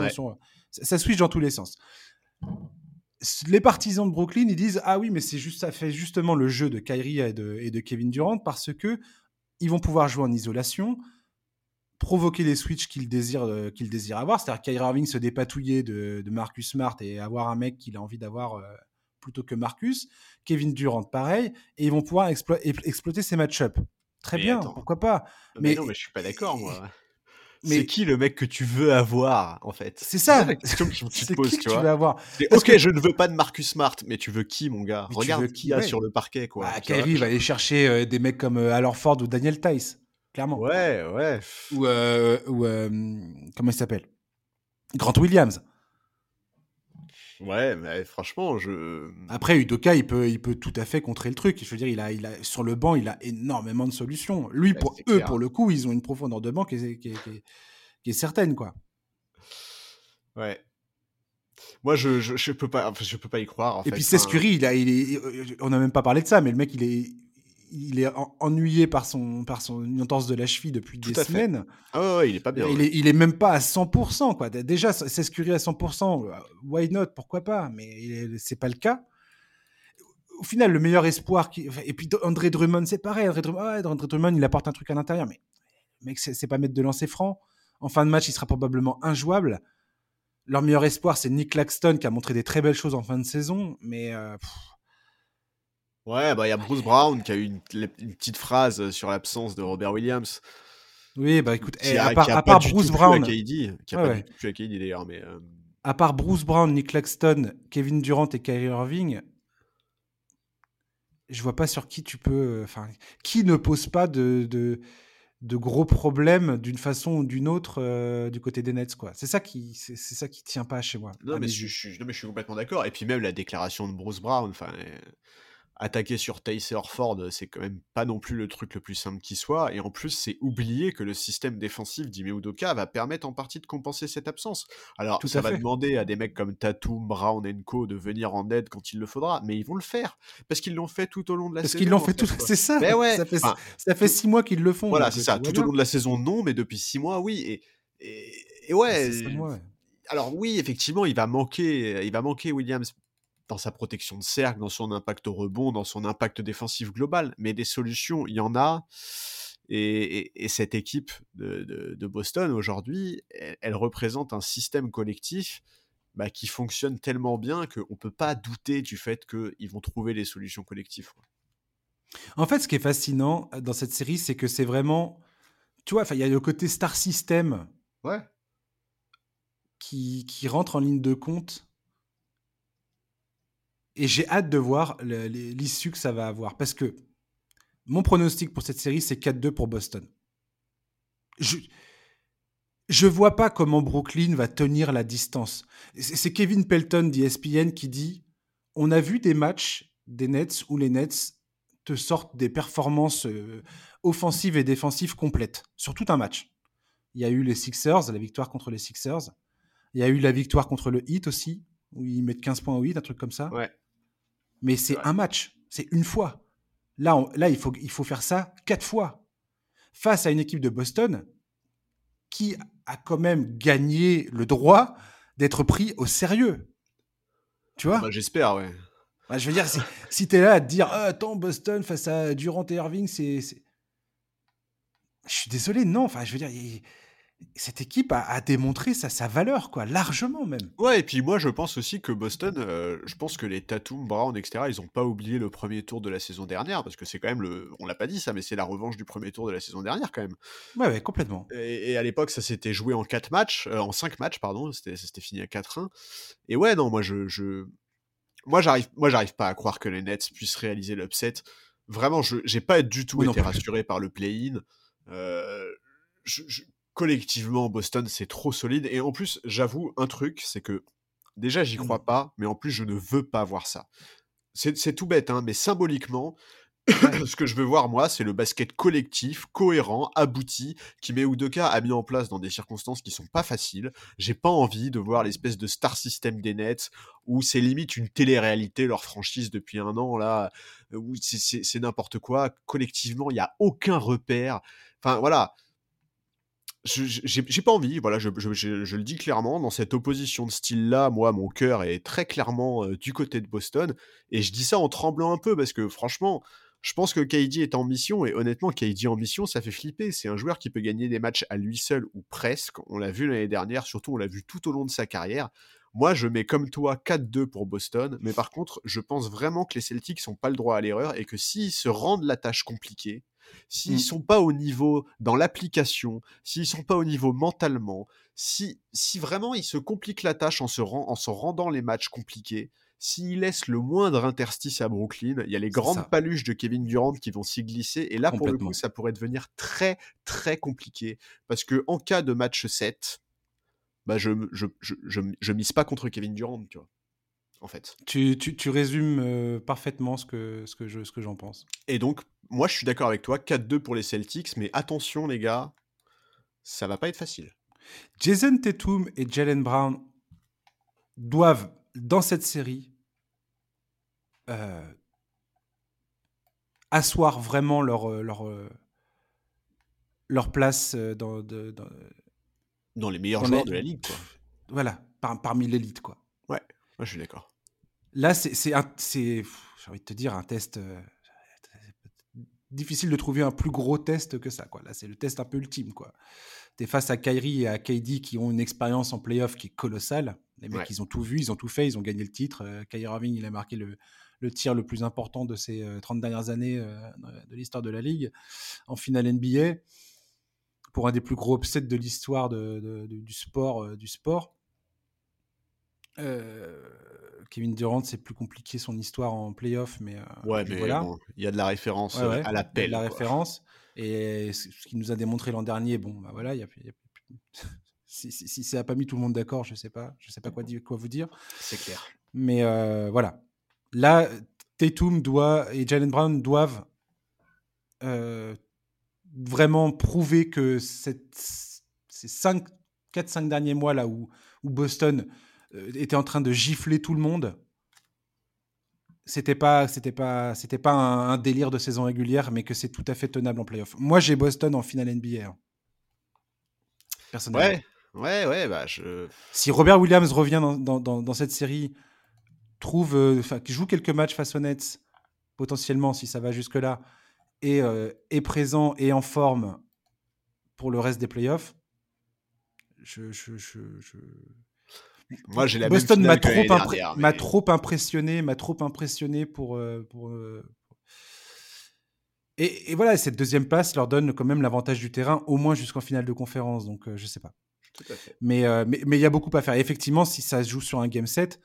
ça, switch dans tous les sens. Les partisans de Brooklyn, ils disent Ah oui, mais c'est juste, ça fait justement le jeu de Kyrie et de, et de Kevin Durant parce que ils vont pouvoir jouer en isolation, provoquer les switches qu'ils désirent, euh, qu'ils désirent avoir. C'est-à-dire Kyrie Irving se dépatouiller de, de, Marcus Smart et avoir un mec qu'il a envie d'avoir euh, plutôt que Marcus. Kevin Durant, pareil. Et ils vont pouvoir exploiter ces match-up. Très bien, pourquoi pas. Mais, non, mais je suis pas d'accord, moi. (laughs) Mais... C'est qui le mec que tu veux avoir, en fait? C'est ça. la question que (laughs) tu te poses, tu, vois. veux avoir? Ok, je ne veux pas de Marcus Smart, mais tu veux qui, mon gars? Regarde qui y a sur le parquet, quoi. Ah, Kyrie va aller chercher euh, des mecs comme euh, Al Ford ou Daniel Tice, clairement. Ouais, ouais. Ou, euh, ou comment il s'appelle? Grant Williams. Ouais, mais franchement, je. Après, Udoka, il peut, il peut tout à fait contrer le truc. Je veux dire, il a, il a, sur le banc, il a énormément de solutions. Lui, pour eux, pour le coup, ils ont une profondeur de banc qui est, qui est, certaine, quoi. Ouais. Moi, je, je, peux pas, je peux pas y croire. Et puis, Sescuri, il a, il est, on n'a même pas parlé de ça, mais le mec, il est, il est ennuyé par son par son entorse de la cheville depuis des semaines. Ah ouais, il est pas bien. Il, est, même pas à 100% quoi. Déjà s'escurer à 100%, euh, why not? Pourquoi pas? Mais c'est pas le cas. Au final, le meilleur espoir qui et puis André Drummond, c'est pareil. André Drummond, il apporte un truc à l'intérieur, mais mec, c'est pas mettre de lancer franc. En fin de match, il sera probablement injouable. Leur meilleur espoir, c'est Nick Claxton qui a montré des très belles choses en fin de saison, mais euh, Ouais, bah il y a Bruce Brown qui a eu une, petite phrase sur l'absence de Robert Williams. Oui, bah écoute, eh, à, part, Bruce Brown, qui a pas du tout à KD d'ailleurs, mais euh, à part Bruce Brown, Nick Claxton, Kevin Durant et Kyrie Irving, je vois pas sur qui tu peux, enfin, qui ne pose pas de, de, de gros problèmes d'une façon ou d'une autre euh, du côté des Nets, quoi. C'est ça qui, c'est ça qui tient pas chez moi. Non, mais je, non mais je, suis complètement d'accord. Et puis même la déclaration de Bruce Brown, enfin attaquer sur Taysir Ford, c'est quand même pas non plus le truc le plus simple qui soit. Et en plus, c'est oublier que le système défensif d'Ime va permettre en partie de compenser cette absence. Alors, Tout ça va demander à des mecs comme Tatum, Brown et Co de venir en aide quand il le faudra, mais ils vont le faire parce qu'ils l'ont fait tout au long de la saison. Parce qu'ils l'ont fait tout. (laughs) C'est ça. Ben ouais. Ça fait, ça fait six mois qu'ils le font. Voilà, c'est ça. Tout au long de la saison, non, mais depuis six mois, oui. Et, et, ouais. Alors oui, effectivement, il va manquer, il va manquer Williams dans sa protection de cercle, dans son impact au rebond, dans son impact défensif global. Mais des solutions, il y en a. Et, cette équipe de, Boston aujourd'hui, elle, représente un système collectif bah, qui fonctionne tellement bien qu'on ne peut pas douter du fait qu'ils vont trouver les solutions collectives. En fait, ce qui est fascinant euh, dans cette série, c'est que c'est vraiment. Tu vois, il y a le côté Star System ouais. qui, qui rentre en ligne de compte. Et j'ai hâte de voir l'issue que ça va avoir. Parce que mon pronostic pour cette série, c'est 4-2 pour Boston. Je je vois pas comment Brooklyn va tenir la distance. C'est Kevin Pelton d'ESPN qui dit on a vu des matchs des Nets où les Nets te sortent des performances euh, offensives et défensives complètes sur tout un match. Il y a eu les Sixers, la victoire contre les Sixers. Il y a eu la victoire contre le Heat aussi, où ils mettent 15 points au Heat, un truc comme ça. Mais c'est un match, c'est une fois. Là, là il, faut, il faut faire ça quatre fois. Face à une équipe de Boston qui a quand même gagné le droit d'être pris au sérieux. Tu vois? Bah, J'espère, ouais. Bah, je veux dire, si, tu es là à te dire ah, Attends, Boston face à Durant et Irving, c'est. Je suis désolé, non. Enfin, je veux dire, cette équipe a, démontré sa, sa, valeur, quoi, largement même. Ouais, et puis moi, je pense aussi que Boston, euh, je pense que les Tatum, Brown, etc., ils ont pas oublié le premier tour de la saison dernière, parce que c'est quand même le. On l'a pas dit ça, mais c'est la revanche du premier tour de la saison dernière, quand même. Ouais, ouais, complètement. Et, à l'époque, ça s'était joué en 4 matchs, euh, en 5 matchs, pardon, ça s'était fini à 4-1. Et ouais, non, moi, je. je... Moi, j'arrive, moi, j'arrive pas à croire que les Nets puissent réaliser l'upset. Vraiment, je j'ai pas du tout été rassuré par le play-in. Euh, je collectivement, Boston, c'est trop solide. Et en plus, j'avoue un truc, c'est que déjà, j'y crois mmh. pas, mais en plus, je ne veux pas voir ça. C'est tout bête, hein, mais symboliquement, (clears throat) ce que je veux voir, moi, c'est le basket collectif, cohérent, abouti, qui Udoka a mis en place dans des circonstances qui sont pas faciles. J'ai pas envie de voir l'espèce de star system des Nets, où c'est limite une télé-réalité, leur franchise depuis un an, là, où c'est n'importe quoi. Collectivement, il n'y a aucun repère. Enfin, voilà j'ai pas envie, voilà, je, le dis clairement, dans cette opposition de style-là, moi, mon cœur est très clairement euh, du côté de Boston, et je dis ça en tremblant un peu, parce que franchement, je pense que KD est en mission, et honnêtement, KD en mission, ça fait flipper, c'est un joueur qui peut gagner des matchs à lui seul, ou presque, on l'a vu l'année dernière, surtout on l'a vu tout au long de sa carrière, moi, je mets comme toi 4-2 pour Boston, mais par contre, je pense vraiment que les Celtics n'ont pas le droit à l'erreur et que s'ils se rendent la tâche compliquée, s'ils ne mmh. sont pas au niveau dans l'application, s'ils sont pas au niveau mentalement, si, si vraiment ils se compliquent la tâche en se, en se rendant les matchs compliqués, s'ils laissent le moindre interstice à Brooklyn, il y a les grandes paluches de Kevin Durant qui vont s'y glisser. Et là, pour le coup, ça pourrait devenir très, très compliqué. Parce que en cas de match 7, bah je, je, je, je, mise pas contre Kevin Durant, tu vois. En fait. Tu, tu, tu résumes euh, parfaitement ce que, ce que, je, ce que j'en pense. Et donc, moi, je suis d'accord avec toi, 4-2 pour les Celtics, mais attention, les gars, ça va pas être facile. Jason Tatum et Jalen Brown doivent, dans cette série, euh, asseoir vraiment leur, euh, leur, leur place dans, dans, dans les meilleurs joueurs de la ligue, quoi. Voilà, parmi l'élite, quoi. Ouais, moi je suis d'accord. Là, c'est, j'ai envie de te dire, un test. Euh, difficile de trouver un plus gros test que ça, quoi. Là, c'est le test un peu ultime, quoi. Tu es face à Kyrie et à KD qui ont une expérience en playoff qui est colossale. Les mecs, ils ont tout vu, ils ont tout fait, ils ont gagné le titre. Euh, Kyrie Irving, il a marqué le, le tir le plus important de ces 30 euh, dernières années de l'histoire de la ligue en finale NBA pour un des plus gros upsets de l'histoire de, du sport. Euh, du sport. Euh, Kevin Durant, c'est plus compliqué son histoire en playoff, mais, euh, ouais, mais voilà. il y a de la référence à la pelle. la référence. Et ce qui nous a démontré l'an dernier, bon, bah voilà, y a, si, si, ça n'a pas mis tout le monde d'accord, je sais pas, je sais pas quoi, dire, quoi vous dire. C'est clair. Mais voilà, là, Tatum doit et Jalen Brown doivent vraiment prouver que cette, ces 4-5 derniers mois là où, où Boston euh, était en train de gifler tout le monde, c'était pas c'était pas c'était pas un, délire de saison régulière, mais que c'est tout à fait tenable en playoff. Moi, j'ai Boston en finale NBA. Hein. Personnellement. Ouais, ouais, ouais. Bah, je... Si Robert Williams revient dans, dans, dans, cette série, trouve, euh, joue quelques matchs face aux Nets, potentiellement, si ça va jusque là, est, euh, est présent et en forme pour le reste des playoffs, je, je, je, je... Moi, j'ai la Boston m'a trop, mais- impressionné, m'a trop impressionné pour. euh, pour euh, et, et voilà, cette deuxième place leur donne quand même l'avantage du terrain, au moins jusqu'en finale de conférence. Donc, euh, je sais pas. Tout à fait. Mais euh, mais mais il y a beaucoup à faire. Et effectivement, si ça se joue sur un game set,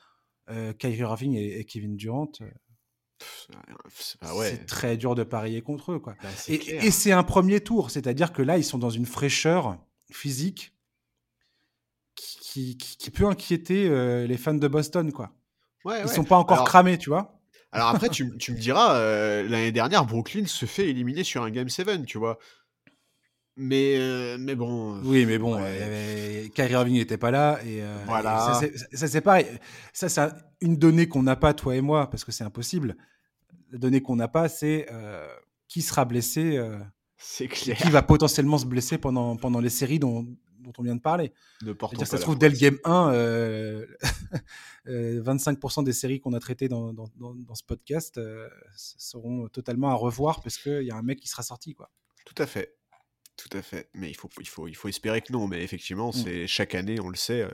euh, Kyrie Irving et, et Kevin Durant, euh, C'est ouais. très dur de parier contre eux, quoi. Bah, Et, c'est un premier tour, c'est-à-dire que là, ils sont dans une fraîcheur physique qui, qui- qui- qui peut inquiéter euh, les fans de Boston, quoi. Ouais, Ils ouais. sont pas encore Alors- cramés, tu vois. Alors après, tu me diras, euh, l'année dernière, Brooklyn se fait éliminer sur un Game 7, tu vois. Mais, euh, mais bon. euh, Oui, mais bon, Ouais. euh, Kyrie Irving n'était pas là. Et, euh, Voilà. et ça, c'est- pareil. Ça, c'est un- une donnée qu'on n'a pas, toi et moi, parce que c'est impossible. La donnée qu'on n'a pas, c'est qui sera blessé, C'est clair. qui va potentiellement se blesser pendant, pendant les séries dont, dont on vient de parler. Ne ça se trouve, dès le game 1, euh, (laughs) euh, 25% des séries qu'on a traitées dans, dans- dans- dans ce podcast euh, seront totalement à revoir parce qu'il y a un mec qui sera sorti. Quoi. Tout à fait. Tout à fait. Mais il faut, il faut, il faut espérer que non. Mais effectivement, Mm. c'est chaque année, on le sait, euh,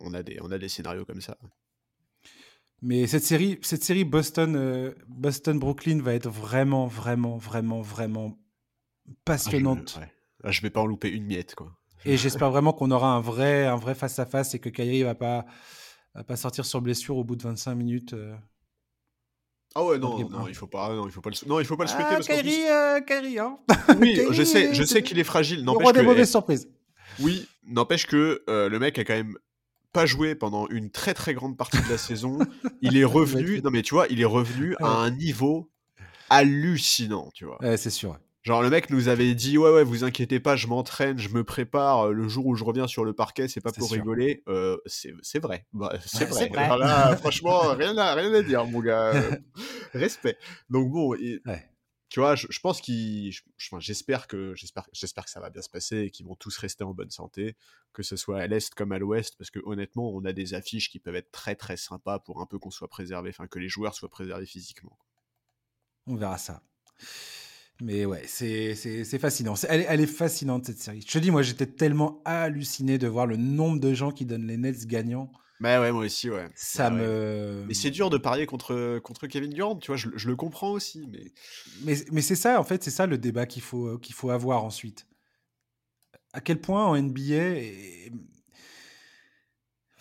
on, a des, on a des scénarios comme ça. Mais cette série, cette série Boston, euh, Boston-Brooklyn va être vraiment, vraiment, vraiment, vraiment Ah, je- passionnante. ouais. Ah, je vais pas en louper une miette, quoi. Et j'espère vraiment qu'on aura un vrai, un vrai face-à-face et que Kyrie va pas, va pas sortir sur blessure au bout de 25 minutes. euh. Ah ouais, non, non, il faut pas, non, il faut pas le, non, il faut pas le souhaiter Ah, parce qu'en plus- Kyrie, euh, Kyrie, hein. (laughs) oui, je sais, je c'est sais qu'il est fragile. Le N'empêche roi des que, mauvaises surprises. oui, n'empêche que euh, le mec a quand même pas joué pendant une très très grande partie de la saison. (laughs) Il est revenu, non mais tu vois, il est revenu à un niveau hallucinant, tu vois. Ouais, c'est sûr. Genre le mec nous avait dit ouais ouais vous inquiétez pas je m'entraîne je me prépare euh, le jour où je reviens sur le parquet c'est pas pour sûr. rigoler Euh, c'est c'est vrai Bah, c'est Ouais, vrai, c'est vrai. Alors là, franchement rien à rien à dire mon gars (laughs) respect donc bon et- Ouais. tu vois je, je pense qu'il je- je- enfin, j'espère que j'espère j'espère que ça va bien se passer et qu'ils vont tous rester en bonne santé que ce soit à l'est comme à l'ouest parce que honnêtement on a des affiches qui peuvent être très très sympas pour un peu qu'on soit préservé enfin que les joueurs soient préservés physiquement On verra ça. Mais ouais, c'est fascinant. Elle, est- elle est fascinante cette série. Je te dis, moi j'étais tellement halluciné de voir le nombre de gens qui donnent les Nets gagnants. bah ouais moi aussi ouais Ça Bah ouais. me. Mais c'est dur de parier contre, contre Kevin Durant, tu vois, je, je le comprends aussi, mais Mais, mais c'est ça, en fait, c'est ça le débat qu'il faut, qu'il faut avoir ensuite. À quel point en NBA, il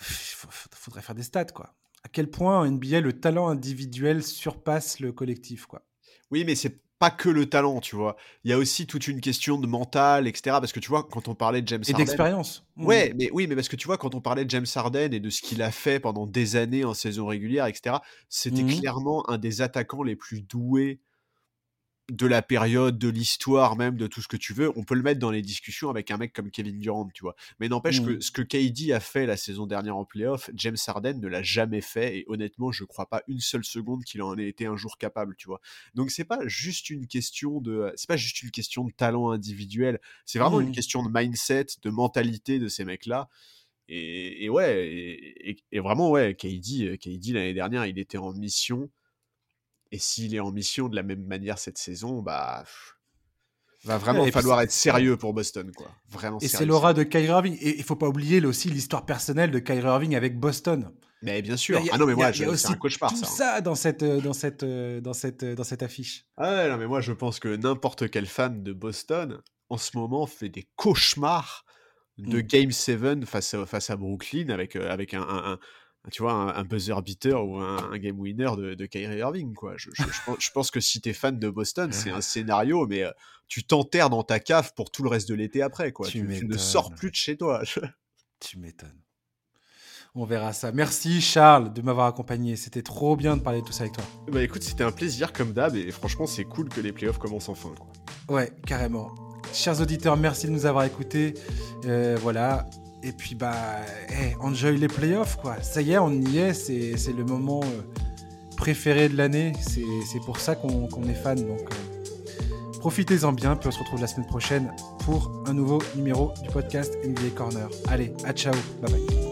faudrait faire des stats, quoi. À quel point en NBA, le talent individuel surpasse le collectif, quoi. oui, mais c'est pas que le talent, tu vois. Il y a aussi toute une question de mental, etc. Parce que tu vois, quand on parlait de James Et Harden. d'expérience. Mmh. Ouais, mais oui, mais parce que tu vois, quand on parlait de James Harden et de ce qu'il a fait pendant des années en saison régulière, etc., c'était Mhm. clairement un des attaquants les plus doués de la période, de l'histoire même, de tout ce que tu veux. On peut le mettre dans les discussions avec un mec comme Kevin Durant, tu vois. Mais n'empêche que ce que KD a fait la saison dernière en playoff, James Harden ne l'a jamais fait. Et honnêtement, je crois pas une seule seconde qu'il en ait été un jour capable, tu vois. Donc c'est pas juste une question de, c'est pas juste une question de talent individuel. C'est vraiment une question de mindset, de mentalité de ces mecs-là. Et, et ouais, et, et- et vraiment, ouais, KD, KD l'année dernière, il était en mission. Et s'il est en mission de la même manière cette saison, bah. pff, Va vraiment et falloir être sérieux pour Boston, quoi. Vraiment Et c'est l'aura de Kyrie Irving. Et il faut pas oublier là, aussi l'histoire personnelle de Kyrie Irving avec Boston. Mais bien sûr. A- ah non, mais moi, c'est un cauchemar, tout ça. hein. ça dans cette, euh, dans cette, euh, dans cette, euh, dans cette affiche. Ah ouais, non, mais moi, je pense que n'importe quel fan de Boston, en ce moment, fait des cauchemars de Mm. Game 7 face à, face à Brooklyn avec, euh, avec un, un- un- tu vois, un, un buzzer beater ou un, un game winner de, de Kyrie Irving, quoi. Je, je- je pense, je pense que si t'es fan de Boston, c'est un scénario, mais euh, tu t'enterres dans ta cave pour tout le reste de l'été après, quoi. Tu Tu, tu ne sors plus de chez toi. (laughs) Tu m'étonnes. On verra ça. Merci Charles de m'avoir accompagné. C'était trop bien de parler de tout ça avec toi. bah écoute, c'était un plaisir comme d'hab, et franchement, c'est cool que les playoffs commencent enfin, quoi. Ouais, carrément. Chers auditeurs, merci de nous avoir écoutés. Euh, voilà. Et puis, bah, enjoy les playoffs, quoi. Ça y est, on y est. C'est le moment euh, préféré de l'année. C'est pour ça qu'on qu'on est fan. Donc, euh, profitez-en bien. Puis on se retrouve la semaine prochaine pour un nouveau numéro du podcast NBA Corner. Allez, à ciao. Bye bye.